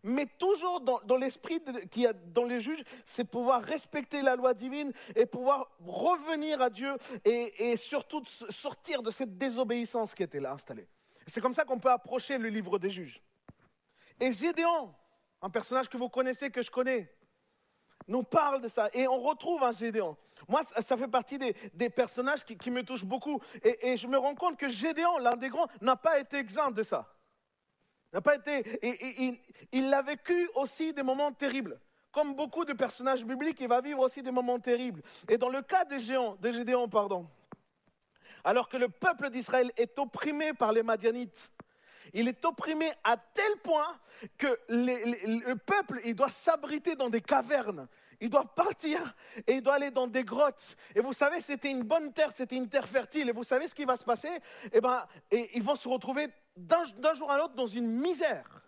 Mais toujours dans, l'esprit qu'il y a dans les juges, c'est pouvoir respecter la loi divine et pouvoir revenir à Dieu et, et surtout sortir de cette désobéissance qui était là installée. C'est comme ça qu'on peut approcher le livre des juges. Et Gédéon, un personnage que vous connaissez, que je connais, nous parle de ça. Et on retrouve un Gédéon. Moi, ça, fait partie des, personnages qui, me touchent beaucoup. Et, je me rends compte que Gédéon, l'un des grands, n'a pas été exempt de ça. N'a pas il a vécu aussi des moments terribles. Comme beaucoup de personnages bibliques, il va vivre aussi des moments terribles. Et dans le cas des Géants, des Gédéons, pardon, alors que le peuple d'Israël est opprimé par les Madianites, il est opprimé à tel point que le peuple, il doit s'abriter dans des cavernes. Il doit partir et il doit aller dans des grottes. Et vous savez, c'était une bonne terre, c'était une terre fertile. Et vous savez ce qui va se passer? Eh ben, et ils vont se retrouver d'un jour à l'autre dans une misère.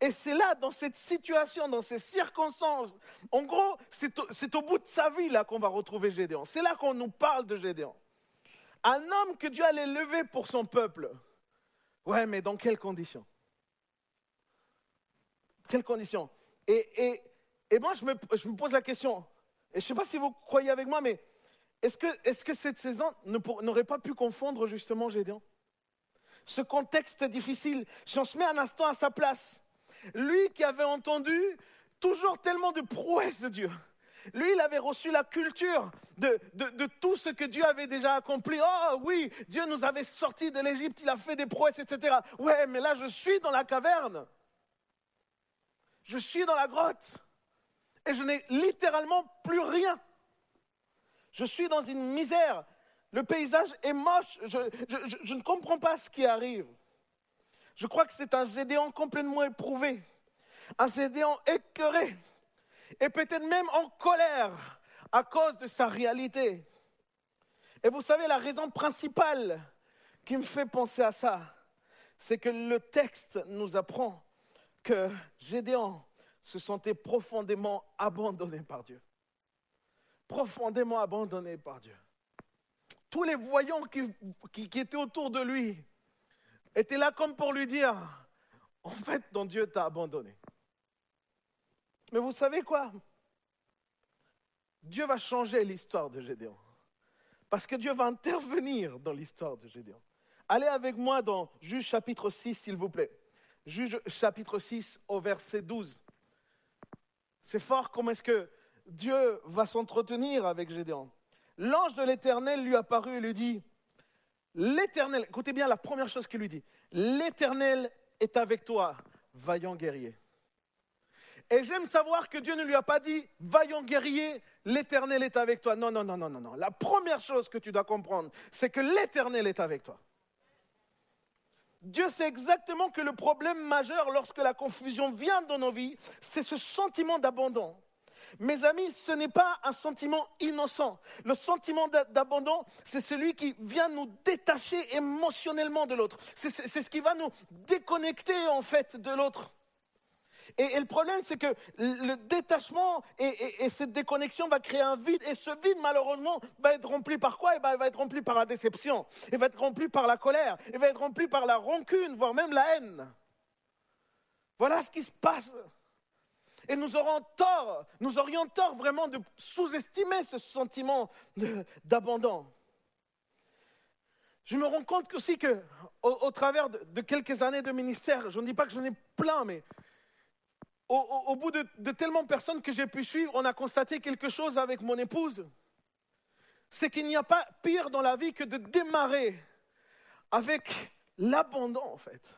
Et c'est là, dans cette situation, dans ces circonstances, en gros, c'est au, au bout de sa vie là qu'on va retrouver Gédéon. C'est là qu'on nous parle de Gédéon. Un homme que Dieu allait lever pour son peuple. Ouais, mais dans quelles conditions? Quelles conditions? Et, et, et moi, je me, pose la question, et je ne sais pas si vous croyez avec moi, mais est-ce que, cette saison n'aurait pas pu confondre justement Gédéon? Ce contexte difficile, si on se met un instant à sa place, lui qui avait entendu toujours tellement de prouesses de Dieu, lui, il avait reçu la culture de, tout ce que Dieu avait déjà accompli. Oh oui, Dieu nous avait sortis de l'Égypte, il a fait des prouesses, etc. Ouais, mais là, je suis dans la caverne. Je suis dans la grotte. Et je n'ai littéralement plus rien. Je suis dans une misère. Le paysage est moche. Je ne comprends pas ce qui arrive. Je crois que c'est un Gédéon complètement éprouvé. Un Gédéon écœuré et peut-être même en colère à cause de sa réalité. Et vous savez, la raison principale qui me fait penser à ça, c'est que le texte nous apprend que Gédéon se sentait profondément abandonné par Dieu. Profondément abandonné par Dieu. Tous les voyants qui, étaient autour de lui étaient là comme pour lui dire, en fait, ton Dieu t'a abandonné. Mais vous savez quoi? Dieu va changer l'histoire de Gédéon. Parce que Dieu va intervenir dans l'histoire de Gédéon. Allez avec moi dans Juge chapitre 6, s'il vous plaît. Juge chapitre 6 au verset 12. C'est fort comment est-ce que Dieu va s'entretenir avec Gédéon. L'ange de l'Éternel lui apparut et lui dit, L'Éternel, écoutez bien la première chose qu'il lui dit, L'Éternel est avec toi, vaillant guerrier. Et j'aime savoir que Dieu ne lui a pas dit, vaillant guerrier, l'Éternel est avec toi. Non, non, non, non, non, non. La première chose que tu dois comprendre, c'est que l'Éternel est avec toi. Dieu sait exactement que le problème majeur lorsque la confusion vient dans nos vies, c'est ce sentiment d'abandon. Mes amis, ce n'est pas un sentiment innocent. Le sentiment d'a- d'abandon, c'est celui qui vient nous détacher émotionnellement de l'autre. C'est ce qui va nous déconnecter en fait de l'autre. Et, le problème, c'est que le détachement et, et- et cette déconnexion va créer un vide. Et ce vide, malheureusement, va être rempli par quoi? Eh ben, Il va être rempli par la déception. Il va être rempli par la colère. Il va être rempli par la rancune, voire même la haine. Voilà ce qui se passe. Et nous aurons tort, nous aurions tort vraiment de sous-estimer ce sentiment d'abandon. Je me rends compte aussi que, au, travers de quelques années de ministère, je ne dis pas que j'en ai plein, mais au, bout de, de tellement de personnes que j'ai pu suivre, on a constaté quelque chose avec mon épouse. C'est qu'il n'y a pas pire dans la vie que de démarrer avec l'abandon, en fait.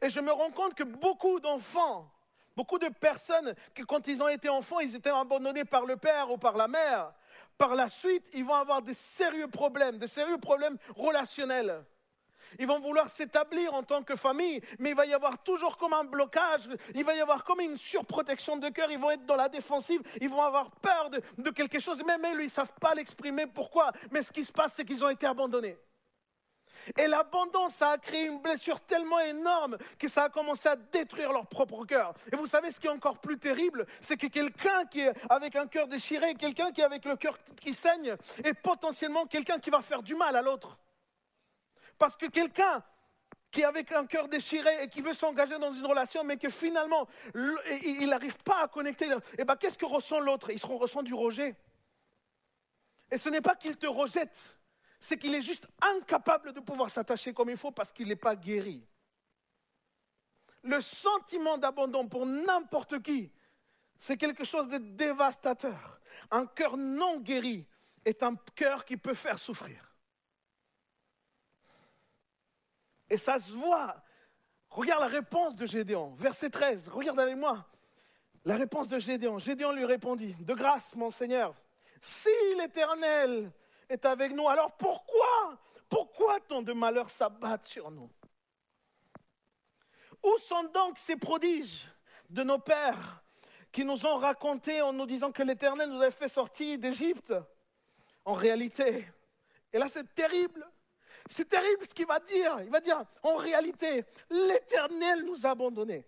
Et je me rends compte que beaucoup d'enfants, beaucoup de personnes, que quand ils ont été enfants, ils étaient abandonnés par le père ou par la mère. Par la suite, ils vont avoir des sérieux problèmes, des sérieux problèmes relationnels. Ils vont vouloir s'établir en tant que famille, mais il va y avoir toujours comme un blocage, il va y avoir comme une surprotection de cœur, ils vont être dans la défensive, ils vont avoir peur de, quelque chose, même eux, ils ne savent pas l'exprimer. Pourquoi? Mais ce qui se passe, c'est qu'ils ont été abandonnés. Et l'abandon, ça a créé une blessure tellement énorme que ça a commencé à détruire leur propre cœur. Et vous savez ce qui est encore plus terrible, c'est que quelqu'un qui est avec un cœur déchiré, quelqu'un qui est avec le cœur qui saigne, est potentiellement quelqu'un qui va faire du mal à l'autre. Parce que quelqu'un qui est avec un cœur déchiré et qui veut s'engager dans une relation, mais que finalement, il n'arrive pas à connecter, et eh ben, qu'est-ce que ressent l'autre? Il ressent du rejet. Et ce n'est pas qu'il te rejette, c'est qu'il est juste incapable de pouvoir s'attacher comme il faut parce qu'il n'est pas guéri. Le sentiment d'abandon pour n'importe qui, c'est quelque chose de dévastateur. Un cœur non guéri est un cœur qui peut faire souffrir. Et ça se voit. Regarde la réponse de Gédéon, verset 13. Regarde avec moi. La réponse de Gédéon. Gédéon lui répondit De grâce, mon Seigneur, si l'Éternel est avec nous, alors pourquoi Pourquoi tant de malheurs s'abattent sur nous? Où sont donc ces prodiges de nos pères qui nous ont racontés en nous disant que l'Éternel nous avait fait sortir d'Égypte? En réalité, et là c'est terrible, c'est terrible ce qu'il va dire. Il va dire, en réalité, l'Éternel nous a abandonnés.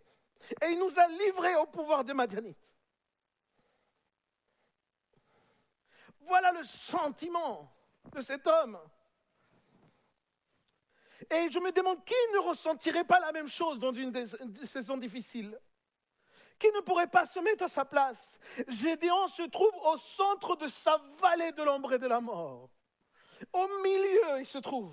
Et il nous a livrés au pouvoir des Madianites. Voilà le sentiment de cet homme. Et je me demande qui ne ressentirait pas la même chose dans une saison difficile Qui ne pourrait pas se mettre à sa place? Gédéon se trouve au centre de sa vallée de l'ombre et de la mort. Au milieu, il se trouve.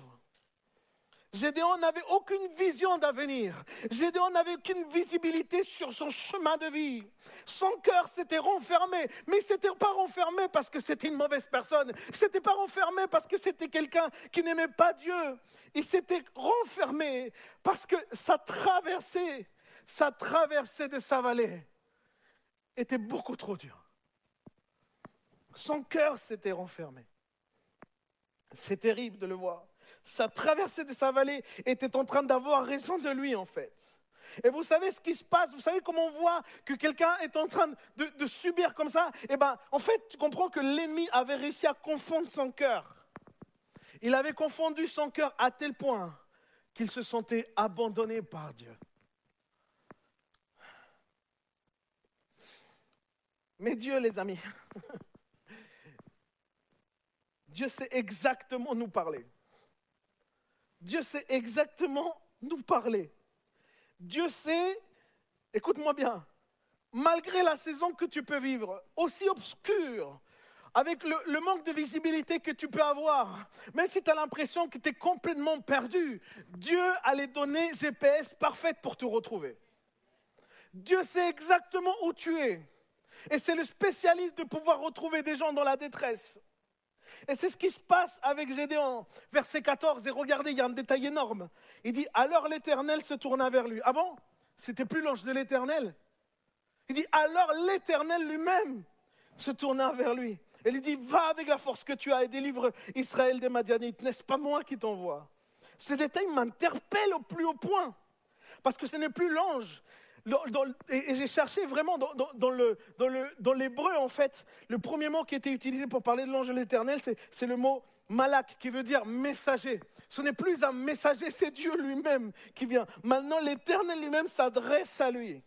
Gédéon n'avait aucune vision d'avenir. Gédéon n'avait aucune visibilité sur son chemin de vie. Son cœur s'était renfermé. Mais il s'était pas renfermé parce que c'était une mauvaise personne. Il s'était pas renfermé parce que c'était quelqu'un qui n'aimait pas Dieu. Il s'était renfermé parce que sa traversée, sa traversée de sa vallée était beaucoup trop dure. Son cœur s'était renfermé. C'est terrible de le voir sa traversée de sa vallée était en train d'avoir raison de lui en fait. Et vous savez ce qui se passe, vous savez comment on voit que quelqu'un est en train de, subir comme ça? Eh bien, en fait, tu comprends que l'ennemi avait réussi à confondre son cœur. Il avait confondu son cœur à tel point qu'il se sentait abandonné par Dieu. Mais Dieu, les amis, Dieu sait exactement nous parler. Dieu sait exactement nous parler. Dieu sait, écoute-moi bien, malgré la saison que tu peux vivre, aussi obscure, avec le, manque de visibilité que tu peux avoir, même si tu as l'impression que tu es complètement perdu, Dieu a les données GPS parfaites pour te retrouver. Dieu sait exactement où tu es. Et c'est le spécialiste de pouvoir retrouver des gens dans la détresse. Et c'est ce qui se passe avec Gédéon. Verset 14, et regardez, il y a un détail énorme. Il dit, alors l'Éternel se tourna vers lui. Ah bon? C'était plus l'ange de l'Éternel Il dit, alors l'Éternel lui-même se tourna vers lui. Et il dit, va avec la force que tu as et délivre Israël des Madianites. N'est-ce pas moi qui t'envoie? Ces détails m'interpellent au plus haut point. Parce que ce n'est plus l'ange, et, j'ai cherché vraiment dans, dans l'hébreu, en fait, le premier mot qui était utilisé pour parler de l'ange de l'éternel, c'est le mot malak, qui veut dire messager. Ce n'est plus un messager, c'est Dieu lui-même qui vient. Maintenant, l'éternel lui-même s'adresse à lui.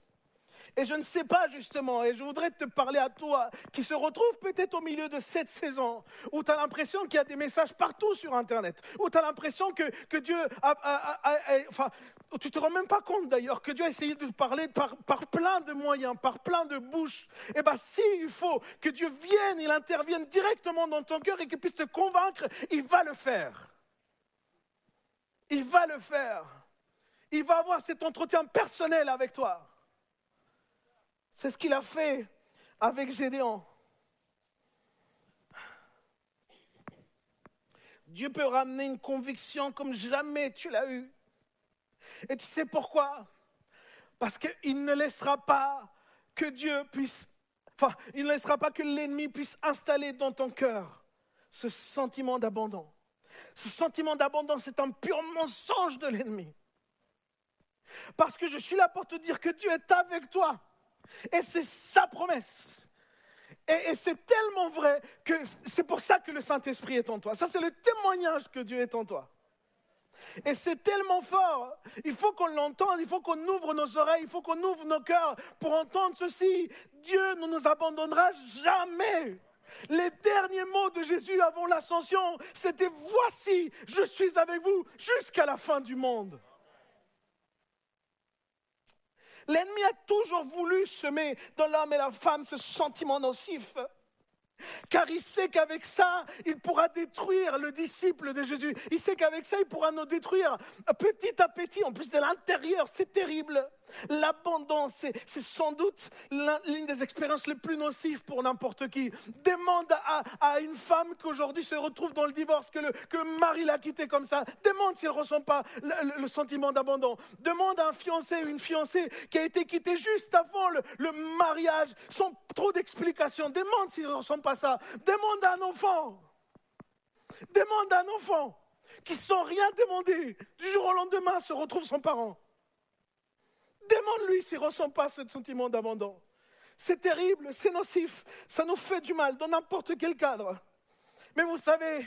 Et je ne sais pas justement, et je voudrais te parler à toi qui se retrouve peut-être au milieu de cette saison, où tu as l'impression qu'il y a des messages partout sur Internet, où tu as l'impression que, que, Dieu a, tu ne te rends même pas compte d'ailleurs que Dieu a essayé de te parler par, plein de moyens, par plein de bouches. Eh bien s'il faut que Dieu vienne, il intervienne directement dans ton cœur et qu'il puisse te convaincre, il va le faire. Il va le faire. Il va avoir cet entretien personnel avec toi. C'est ce qu'il a fait avec Gédéon. Dieu peut ramener une conviction comme jamais tu l'as eu. Et tu sais pourquoi? Parce qu'il ne laissera pas que Dieu puisse, enfin, il ne laissera pas que l'ennemi puisse installer dans ton cœur ce sentiment d'abandon. Ce sentiment d'abandon, c'est un pur mensonge de l'ennemi. Parce que je suis là pour te dire que Dieu est avec toi. Et c'est sa promesse. Et, c'est tellement vrai que c'est pour ça que le Saint-Esprit est en toi. Ça, c'est le témoignage que Dieu est en toi. Et c'est tellement fort. Il faut qu'on l'entende, il faut qu'on ouvre nos oreilles, il faut qu'on ouvre nos cœurs pour entendre ceci. Dieu ne nous abandonnera jamais. Les derniers mots de Jésus avant l'ascension, c'était Voici, je suis avec vous jusqu'à la fin du monde. L'ennemi a toujours voulu semer dans l'homme et la femme ce sentiment nocif. Car il sait qu'avec ça, il pourra détruire le disciple de Jésus. Il sait qu'avec ça, il pourra nous détruire petit à petit, en plus de l'intérieur. C'est terrible. L'abandon, c'est sans doute l'une des expériences les plus nocives pour n'importe qui. Demande à, une femme qui aujourd'hui se retrouve dans le divorce, que le, que mari l'a quitté comme ça. Demande s'il ne ressent pas le, sentiment d'abandon. Demande à un fiancé une fiancée qui a été quittée juste avant le, le mariage, sans trop d'explications. Demande s'il ne ressent pas ça. Demande à un enfant. Demande à un enfant qui sans rien demander, du jour au lendemain, se retrouve son parent. Demande-lui s'il ne ressent pas ce sentiment d'abandon. C'est terrible, c'est nocif, ça nous fait du mal dans n'importe quel cadre. Mais vous savez,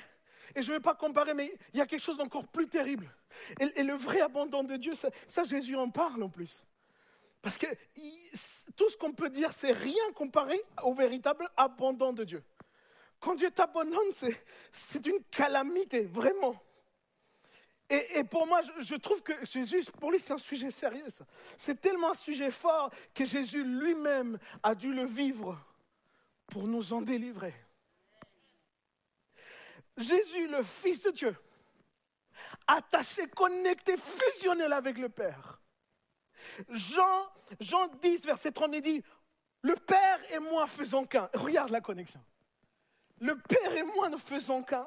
et je ne vais pas comparer, mais il y a quelque chose d'encore plus terrible. Et, le vrai abandon de Dieu, ça, Jésus en parle en plus. Parce que tout ce qu'on peut dire, c'est rien comparé au véritable abandon de Dieu. Quand Dieu t'abandonne, c'est une calamité, vraiment. Et, pour moi, je, trouve que Jésus, pour lui, c'est un sujet sérieux. C'est tellement un sujet fort que Jésus lui-même a dû le vivre pour nous en délivrer. Jésus, le Fils de Dieu, attaché, connecté, fusionnel avec le Père. Jean, Jean 10, verset 30, il dit, le Père et moi faisons qu'un. Regarde la connexion. Le Père et moi ne faisons qu'un.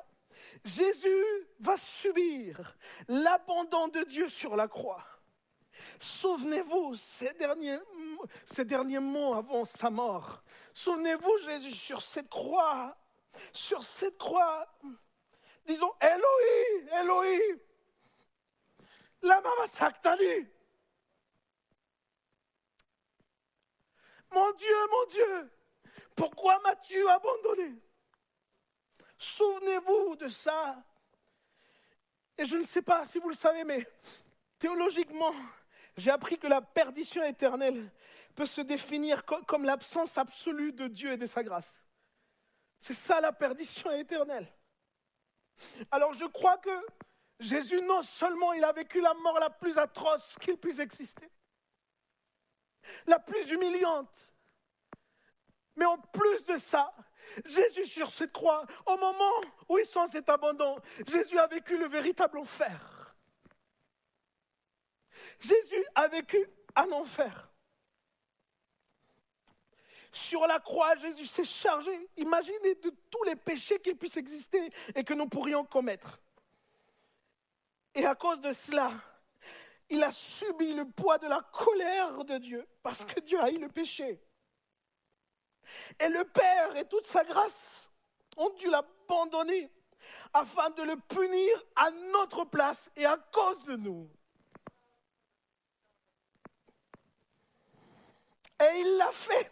Jésus va subir l'abandon de Dieu sur la croix. Souvenez-vous, ces derniers, mots avant sa mort. Souvenez-vous, Jésus, sur cette croix, sur cette croix, disons, Elohim, Elohim, lama sabachthani. Mon Dieu, mon Dieu, pourquoi m'as-tu abandonné? Souvenez-vous de ça. Et je ne sais pas si vous le savez, mais théologiquement, j'ai appris que la perdition éternelle peut se définir comme l'absence absolue de Dieu et de sa grâce. C'est ça la perdition éternelle. Alors je crois que Jésus, non seulement il a vécu la mort la plus atroce qu'il puisse exister, la plus humiliante, mais en plus de ça, Jésus sur cette croix, au moment où il sent cet abandon, Jésus a vécu le véritable enfer. Jésus a vécu un enfer. Sur la croix, Jésus s'est chargé, imaginez, de tous les péchés qui puissent exister et que nous pourrions commettre. Et à cause de cela, il a subi le poids de la colère de Dieu, parce que Dieu a eu le péché. Et le Père et toute sa grâce ont dû l'abandonner afin de le punir à notre place et à cause de nous. Et il l'a fait.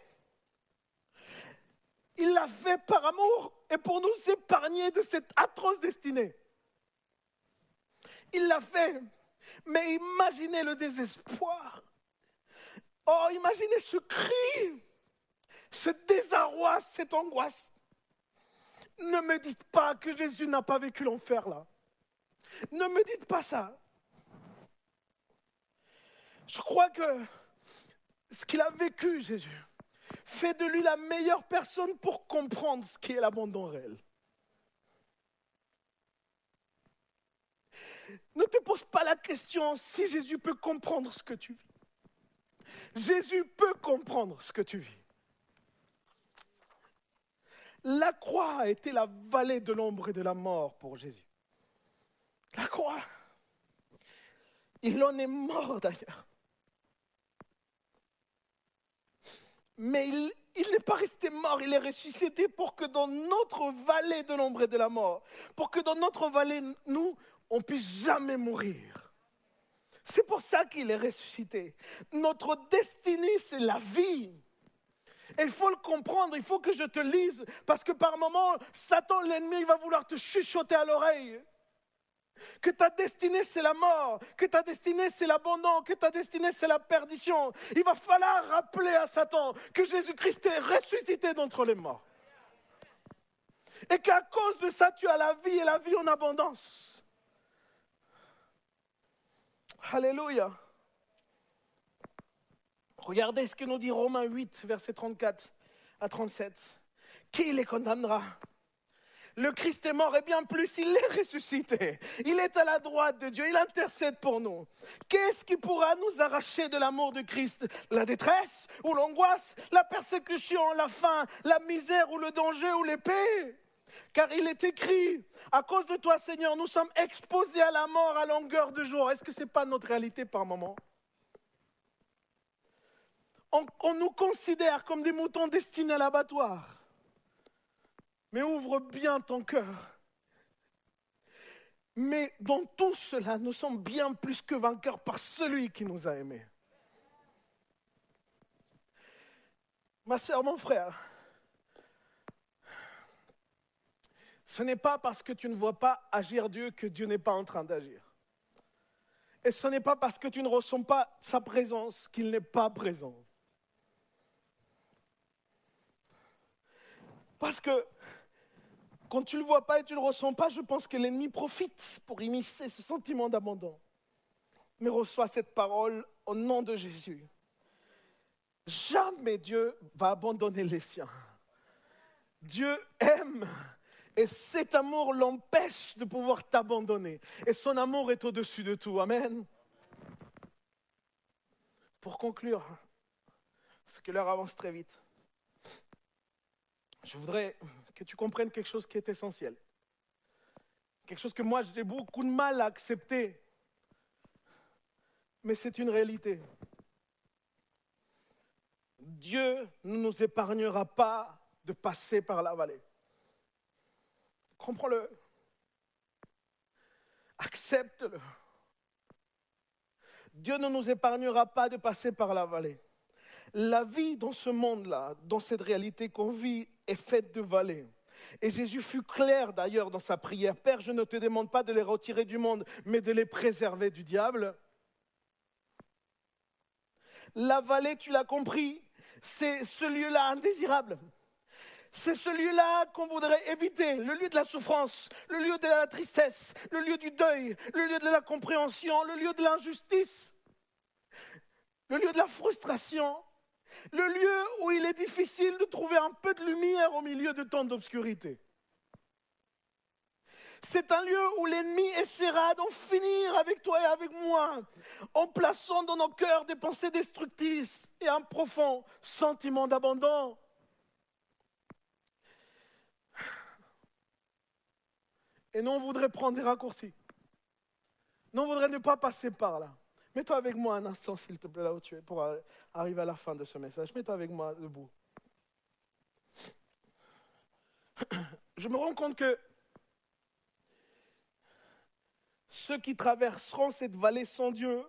Il l'a fait par amour et pour nous épargner de cette atroce destinée. Il l'a fait. Mais imaginez le désespoir. Oh, imaginez ce cri ce désarroi, cette angoisse. Ne me dites pas que Jésus n'a pas vécu l'enfer là. Ne me dites pas ça. Je crois que ce qu'il a vécu, Jésus, fait de lui la meilleure personne pour comprendre ce qu'est l'abandon réel. Ne te pose pas la question si Jésus peut comprendre ce que tu vis. Jésus peut comprendre ce que tu vis. La croix a été la vallée de l'ombre et de la mort pour Jésus. La croix. Il en est mort d'ailleurs. Mais il, n'est pas resté mort, il est ressuscité pour que dans notre vallée de l'ombre et de la mort, pour que dans notre vallée, nous, on puisse jamais mourir. C'est pour ça qu'il est ressuscité. Notre destinée, c'est la vie il faut le comprendre, il faut que je te lise, parce que par moments, Satan, l'ennemi, va vouloir te chuchoter à l'oreille. que ta destinée c'est la mort, que ta destinée c'est l'abandon, que ta destinée c'est la perdition. Il va falloir rappeler à Satan que Jésus-Christ est ressuscité d'entre les morts. Et qu'à cause de ça, tu as la vie et la vie en abondance. Alléluia. Regardez ce que nous dit Romains 8, verset 34 à 37. Qui les condamnera? Le Christ est mort et bien plus, il est ressuscité. Il est à la droite de Dieu, il intercède pour nous. Qu'est-ce qui pourra nous arracher de l'amour de Christ? La détresse ou l'angoisse, la persécution, la faim, la misère ou le danger ou l'épée? Car il est écrit, à cause de toi Seigneur, nous sommes exposés à la mort à longueur de jour. Est-ce que ce n'est pas notre réalité par moment? On, nous considère comme des moutons destinés à l'abattoir mais ouvre bien ton cœur. Mais dans tout cela, nous sommes bien plus que vainqueurs par celui qui nous a aimés. Ma soeur, mon frère, ce n'est pas parce que tu ne vois pas agir Dieu que Dieu n'est pas en train d'agir. Et ce n'est pas parce que tu ne ressens pas sa présence qu'il n'est pas présent. Parce que quand tu ne le vois pas et tu ne le ressens pas, je pense que l'ennemi profite pour immiscer ce sentiment d'abandon. Mais reçois cette parole au nom de Jésus. Jamais Dieu va abandonner les siens. Dieu aime et cet amour l'empêche de pouvoir t'abandonner. Et son amour est au-dessus de tout. Amen. Pour conclure, parce que l'heure avance très vite, je voudrais que tu comprennes quelque chose qui est essentiel. Quelque chose que moi j'ai beaucoup de mal à accepter. Mais c'est une réalité. Dieu ne nous épargnera pas de passer par la vallée. Comprends-le. Accepte-le. Dieu ne nous épargnera pas de passer par la vallée. La vie dans ce monde-là, dans cette réalité qu'on vit, faite de vallées. Et Jésus fut clair d'ailleurs dans sa prière, Père, je ne te demande pas de les retirer du monde, mais de les préserver du diable. La vallée, tu l'as compris, c'est ce lieu-là indésirable. C'est ce lieu-là qu'on voudrait éviter, le lieu de la souffrance, le lieu de la tristesse, le lieu du deuil, le lieu de la compréhension, le lieu de l'injustice, le lieu de la frustration, le lieu où il est difficile de trouver un peu de lumière au milieu de tant d'obscurité. C'est un lieu où l'ennemi essaiera d'en finir avec toi et avec moi, en plaçant dans nos cœurs des pensées destructrices et un profond sentiment d'abandon. Et nous, on voudrait prendre des raccourcis. Nous, on voudrait ne pas passer par là. Mets-toi avec moi un instant, s'il te plaît, là où tu es, pour arriver à la fin de ce message. Mets-toi avec moi debout. Je me rends compte que ceux qui traverseront cette vallée sans Dieu,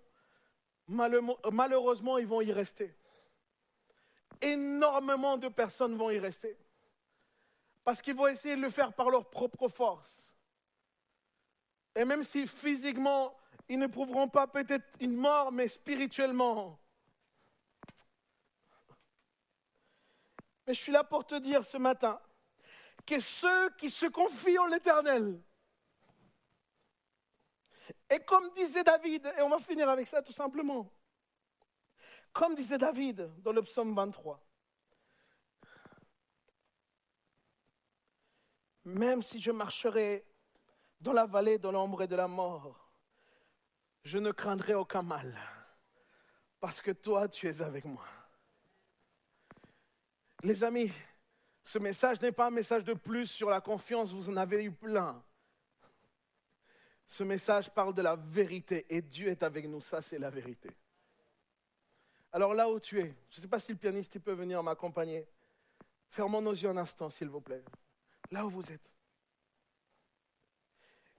malheureusement, ils vont y rester. Énormément de personnes vont y rester. Parce qu'ils vont essayer de le faire par leur propre force. Et même si physiquement, ils ne prouveront pas peut-être une mort, mais spirituellement. Mais je suis là pour te dire ce matin que ceux qui se confient en l'Éternel, et comme disait David, et on va finir avec ça tout simplement, comme disait David dans le psaume 23, même si je marcherai dans la vallée de l'ombre et de la mort, je ne craindrai aucun mal, parce que toi, tu es avec moi. Les amis, ce message n'est pas un message de plus sur la confiance, vous en avez eu plein. Ce message parle de la vérité et Dieu est avec nous, ça c'est la vérité. Alors là où tu es, je ne sais pas si le pianiste peut venir m'accompagner. Fermons nos yeux un instant, s'il vous plaît. Là où vous êtes.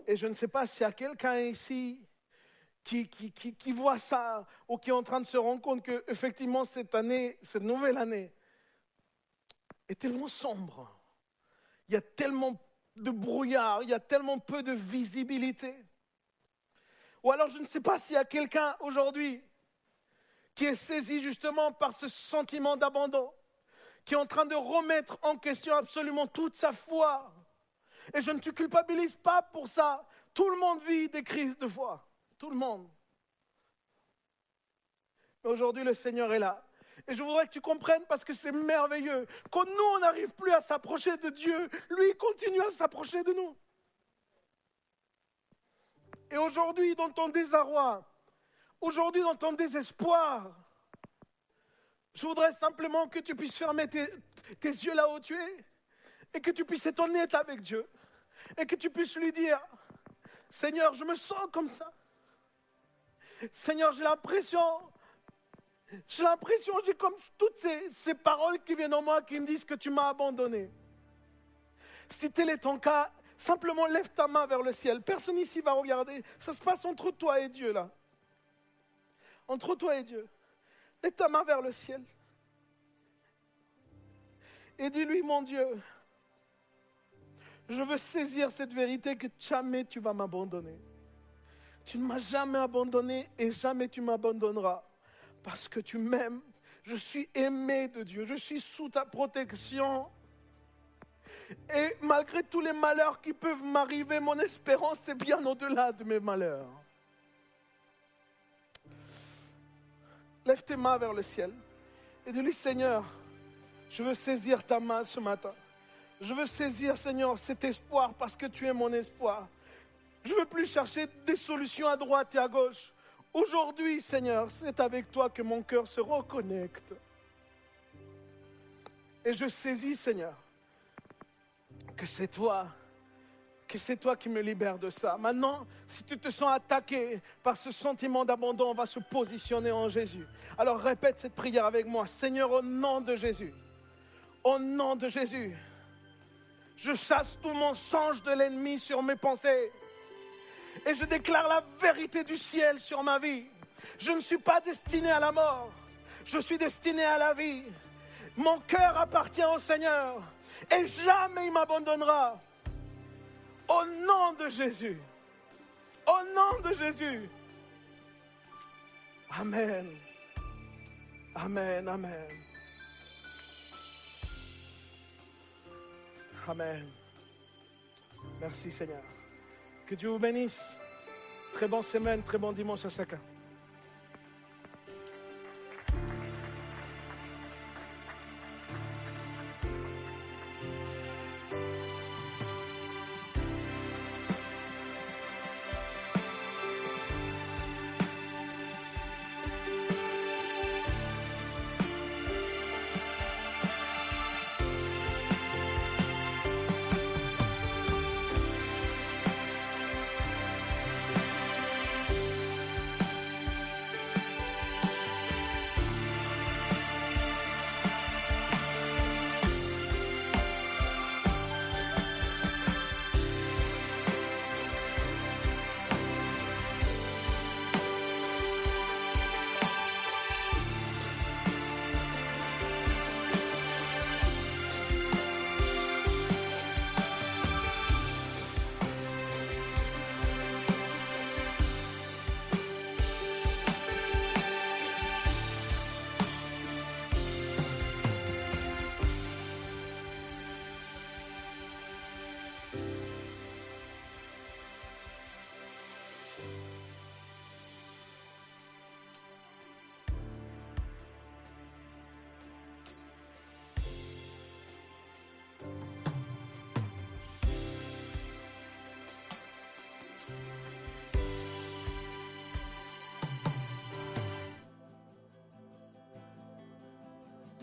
Et je ne sais pas s'il y a quelqu'un ici qui, qui, voit ça ou qui est en train de se rendre compte que effectivement cette année, cette nouvelle année, est tellement sombre. Il y a tellement de brouillard, il y a tellement peu de visibilité. Ou alors je ne sais pas s'il y a quelqu'un aujourd'hui qui est saisi justement par ce sentiment d'abandon, qui est en train de remettre en question absolument toute sa foi. Et je ne te culpabilise pas pour ça. Tout le monde vit des crises de foi. Tout le monde. Mais aujourd'hui, le Seigneur est là. Et je voudrais que tu comprennes parce que c'est merveilleux. Quand nous, on n'arrive plus à s'approcher de Dieu, lui continue à s'approcher de nous. Et aujourd'hui, dans ton désarroi, aujourd'hui, dans ton désespoir, je voudrais simplement que tu puisses fermer tes, tes yeux là où tu es et que tu puisses être honnête avec Dieu et que tu puisses lui dire, Seigneur, je me sens comme ça. Seigneur, j'ai l'impression, j'ai l'impression, j'ai comme toutes ces, paroles qui viennent en moi qui me disent que tu m'as abandonné. Si tel est ton cas, simplement lève ta main vers le ciel. Personne ici va regarder. Ça se passe entre toi et Dieu là. Entre toi et Dieu. Lève ta main vers le ciel. Et dis-lui, mon Dieu, je veux saisir cette vérité que jamais tu vas m'abandonner. Tu ne m'as jamais abandonné et jamais tu m'abandonneras. Parce que tu m'aimes. Je suis aimé de Dieu. Je suis sous ta protection. Et malgré tous les malheurs qui peuvent m'arriver, mon espérance est bien au-delà de mes malheurs. Lève tes mains vers le ciel et dis-lui, Seigneur, je veux saisir ta main ce matin. Je veux saisir, Seigneur, cet espoir parce que tu es mon espoir. Je ne veux plus chercher des solutions à droite et à gauche. Aujourd'hui, Seigneur, c'est avec toi que mon cœur se reconnecte. Et je saisis, Seigneur, que c'est toi, que c'est toi qui me libère de ça. Maintenant, si tu te sens attaqué par ce sentiment d'abandon, on va se positionner en Jésus. Alors répète cette prière avec moi. Seigneur, au nom de Jésus, au nom de Jésus, je chasse tout mensonge de l'ennemi sur mes pensées. Et je déclare la vérité du ciel sur ma vie. Je ne suis pas destiné à la mort. Je suis destiné à la vie. Mon cœur appartient au Seigneur. Et jamais il m'abandonnera. Au nom de Jésus. Au nom de Jésus. Amen. Amen, amen. Amen. Merci Seigneur. Que Dieu vous bénisse. Très bonne semaine, très bon dimanche à chacun.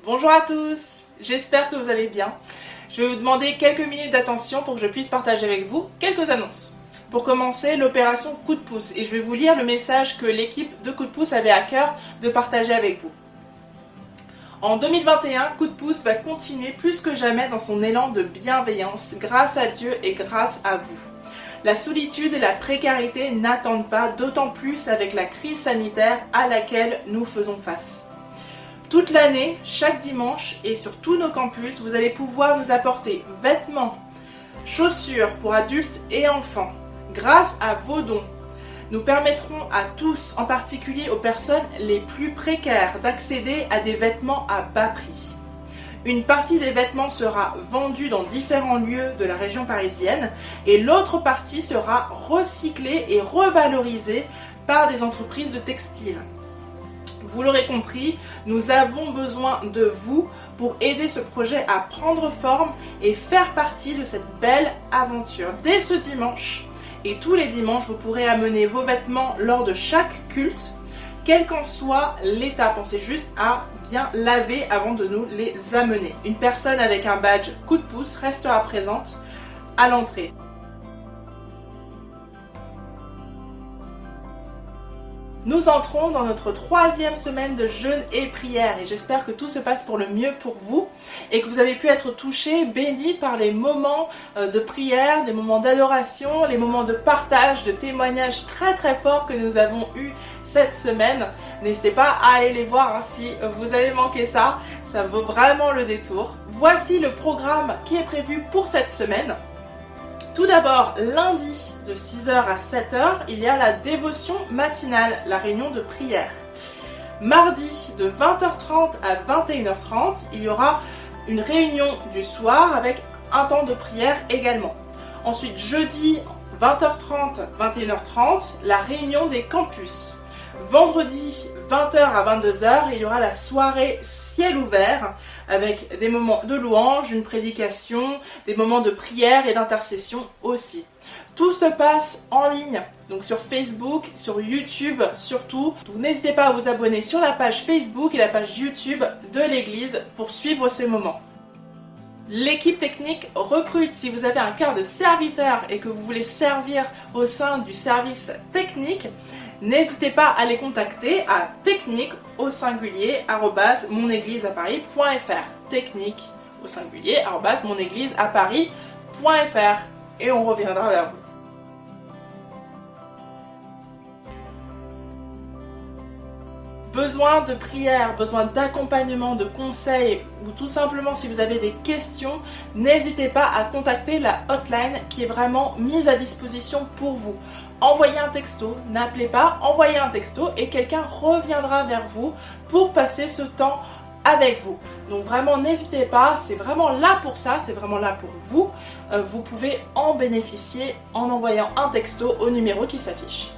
Bonjour à tous, j'espère que vous allez bien. Je vais vous demander quelques minutes d'attention pour que je puisse partager avec vous quelques annonces. Pour commencer, l'opération Coup de pouce, et je vais vous lire le message que l'équipe de Coup de pouce avait à cœur de partager avec vous. En 2021, Coup de pouce va continuer plus que jamais dans son élan de bienveillance grâce à Dieu et grâce à vous. La solitude et la précarité n'attendent pas, d'autant plus avec la crise sanitaire à laquelle nous faisons face. Toute l'année, chaque dimanche et sur tous nos campus, vous allez pouvoir nous apporter vêtements, chaussures pour adultes et enfants, grâce à vos dons. nous permettrons à tous, en particulier aux personnes les plus précaires, d'accéder à des vêtements à bas prix. Une partie des vêtements sera vendue dans différents lieux de la région parisienne et l'autre partie sera recyclée et revalorisée par des entreprises de textiles. Vous l'aurez compris, nous avons besoin de vous pour aider ce projet à prendre forme et faire partie de cette belle aventure. Dès ce dimanche et tous les dimanches, vous pourrez amener vos vêtements lors de chaque culte, quelle qu'en soit l'état. Pensez juste à bien laver avant de nous les amener. Une personne avec un badge coup de pouce restera présente à l'entrée. Nous entrons dans notre troisième semaine de jeûne et prière et j'espère que tout se passe pour le mieux pour vous et que vous avez pu être touchés, bénis par les moments euh, de prière, les moments d'adoration, les moments de partage, de témoignages très très forts que nous avons eus cette semaine. N'hésitez pas à aller les voir hein, si vous avez manqué ça, ça vaut vraiment le détour. Voici le programme qui est prévu pour cette semaine. Tout d'abord, lundi de 6h à 7h, il y a la dévotion matinale, la réunion de prière. Mardi de 20h30 à 21h30, il y aura une réunion du soir avec un temps de prière également. Ensuite, jeudi 20h30, 21h30, la réunion des campus. Vendredi 20h à 22h, il y aura la soirée ciel ouvert avec des moments de louange, une prédication, des moments de prière et d'intercession aussi. Tout se passe en ligne, donc sur Facebook, sur YouTube surtout. Donc n'hésitez pas à vous abonner sur la page Facebook et la page YouTube de l'église pour suivre ces moments. L'équipe technique recrute si vous avez un cœur de serviteur et que vous voulez servir au sein du service technique. N'hésitez pas à les contacter à technique au singulier monégliseaparis.fr technique au singulier monégliseaparis.fr et on reviendra vers vous. besoin de prière, besoin d'accompagnement, de conseils ou tout simplement si vous avez des questions, n'hésitez pas à contacter la hotline qui est vraiment mise à disposition pour vous. Envoyez un texto, n'appelez pas, envoyez un texto et quelqu'un reviendra vers vous pour passer ce temps avec vous. Donc vraiment n'hésitez pas, c'est vraiment là pour ça, c'est vraiment là pour vous. Euh, vous pouvez en bénéficier en envoyant un texto au numéro qui s'affiche.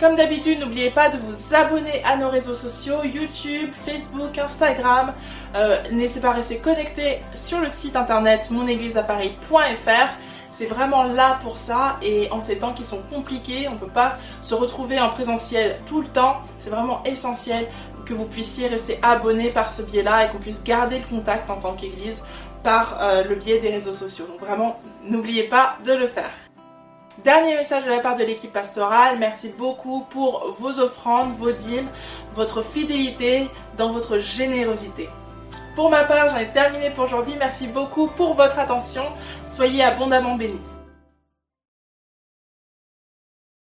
Comme d'habitude, n'oubliez pas de vous abonner à nos réseaux sociaux, YouTube, Facebook, Instagram. Euh, n'hésitez pas à rester connecté sur le site internet monégliseaparis.fr. C'est vraiment là pour ça et en ces temps qui sont compliqués, on ne peut pas se retrouver en présentiel tout le temps. C'est vraiment essentiel que vous puissiez rester abonné par ce biais-là et qu'on puisse garder le contact en tant qu'Église par euh, le biais des réseaux sociaux. Donc vraiment, n'oubliez pas de le faire. Dernier message de la part de l'équipe pastorale, merci beaucoup pour vos offrandes, vos dîmes, votre fidélité dans votre générosité. Pour ma part, j'en ai terminé pour aujourd'hui. Merci beaucoup pour votre attention. Soyez abondamment bénis.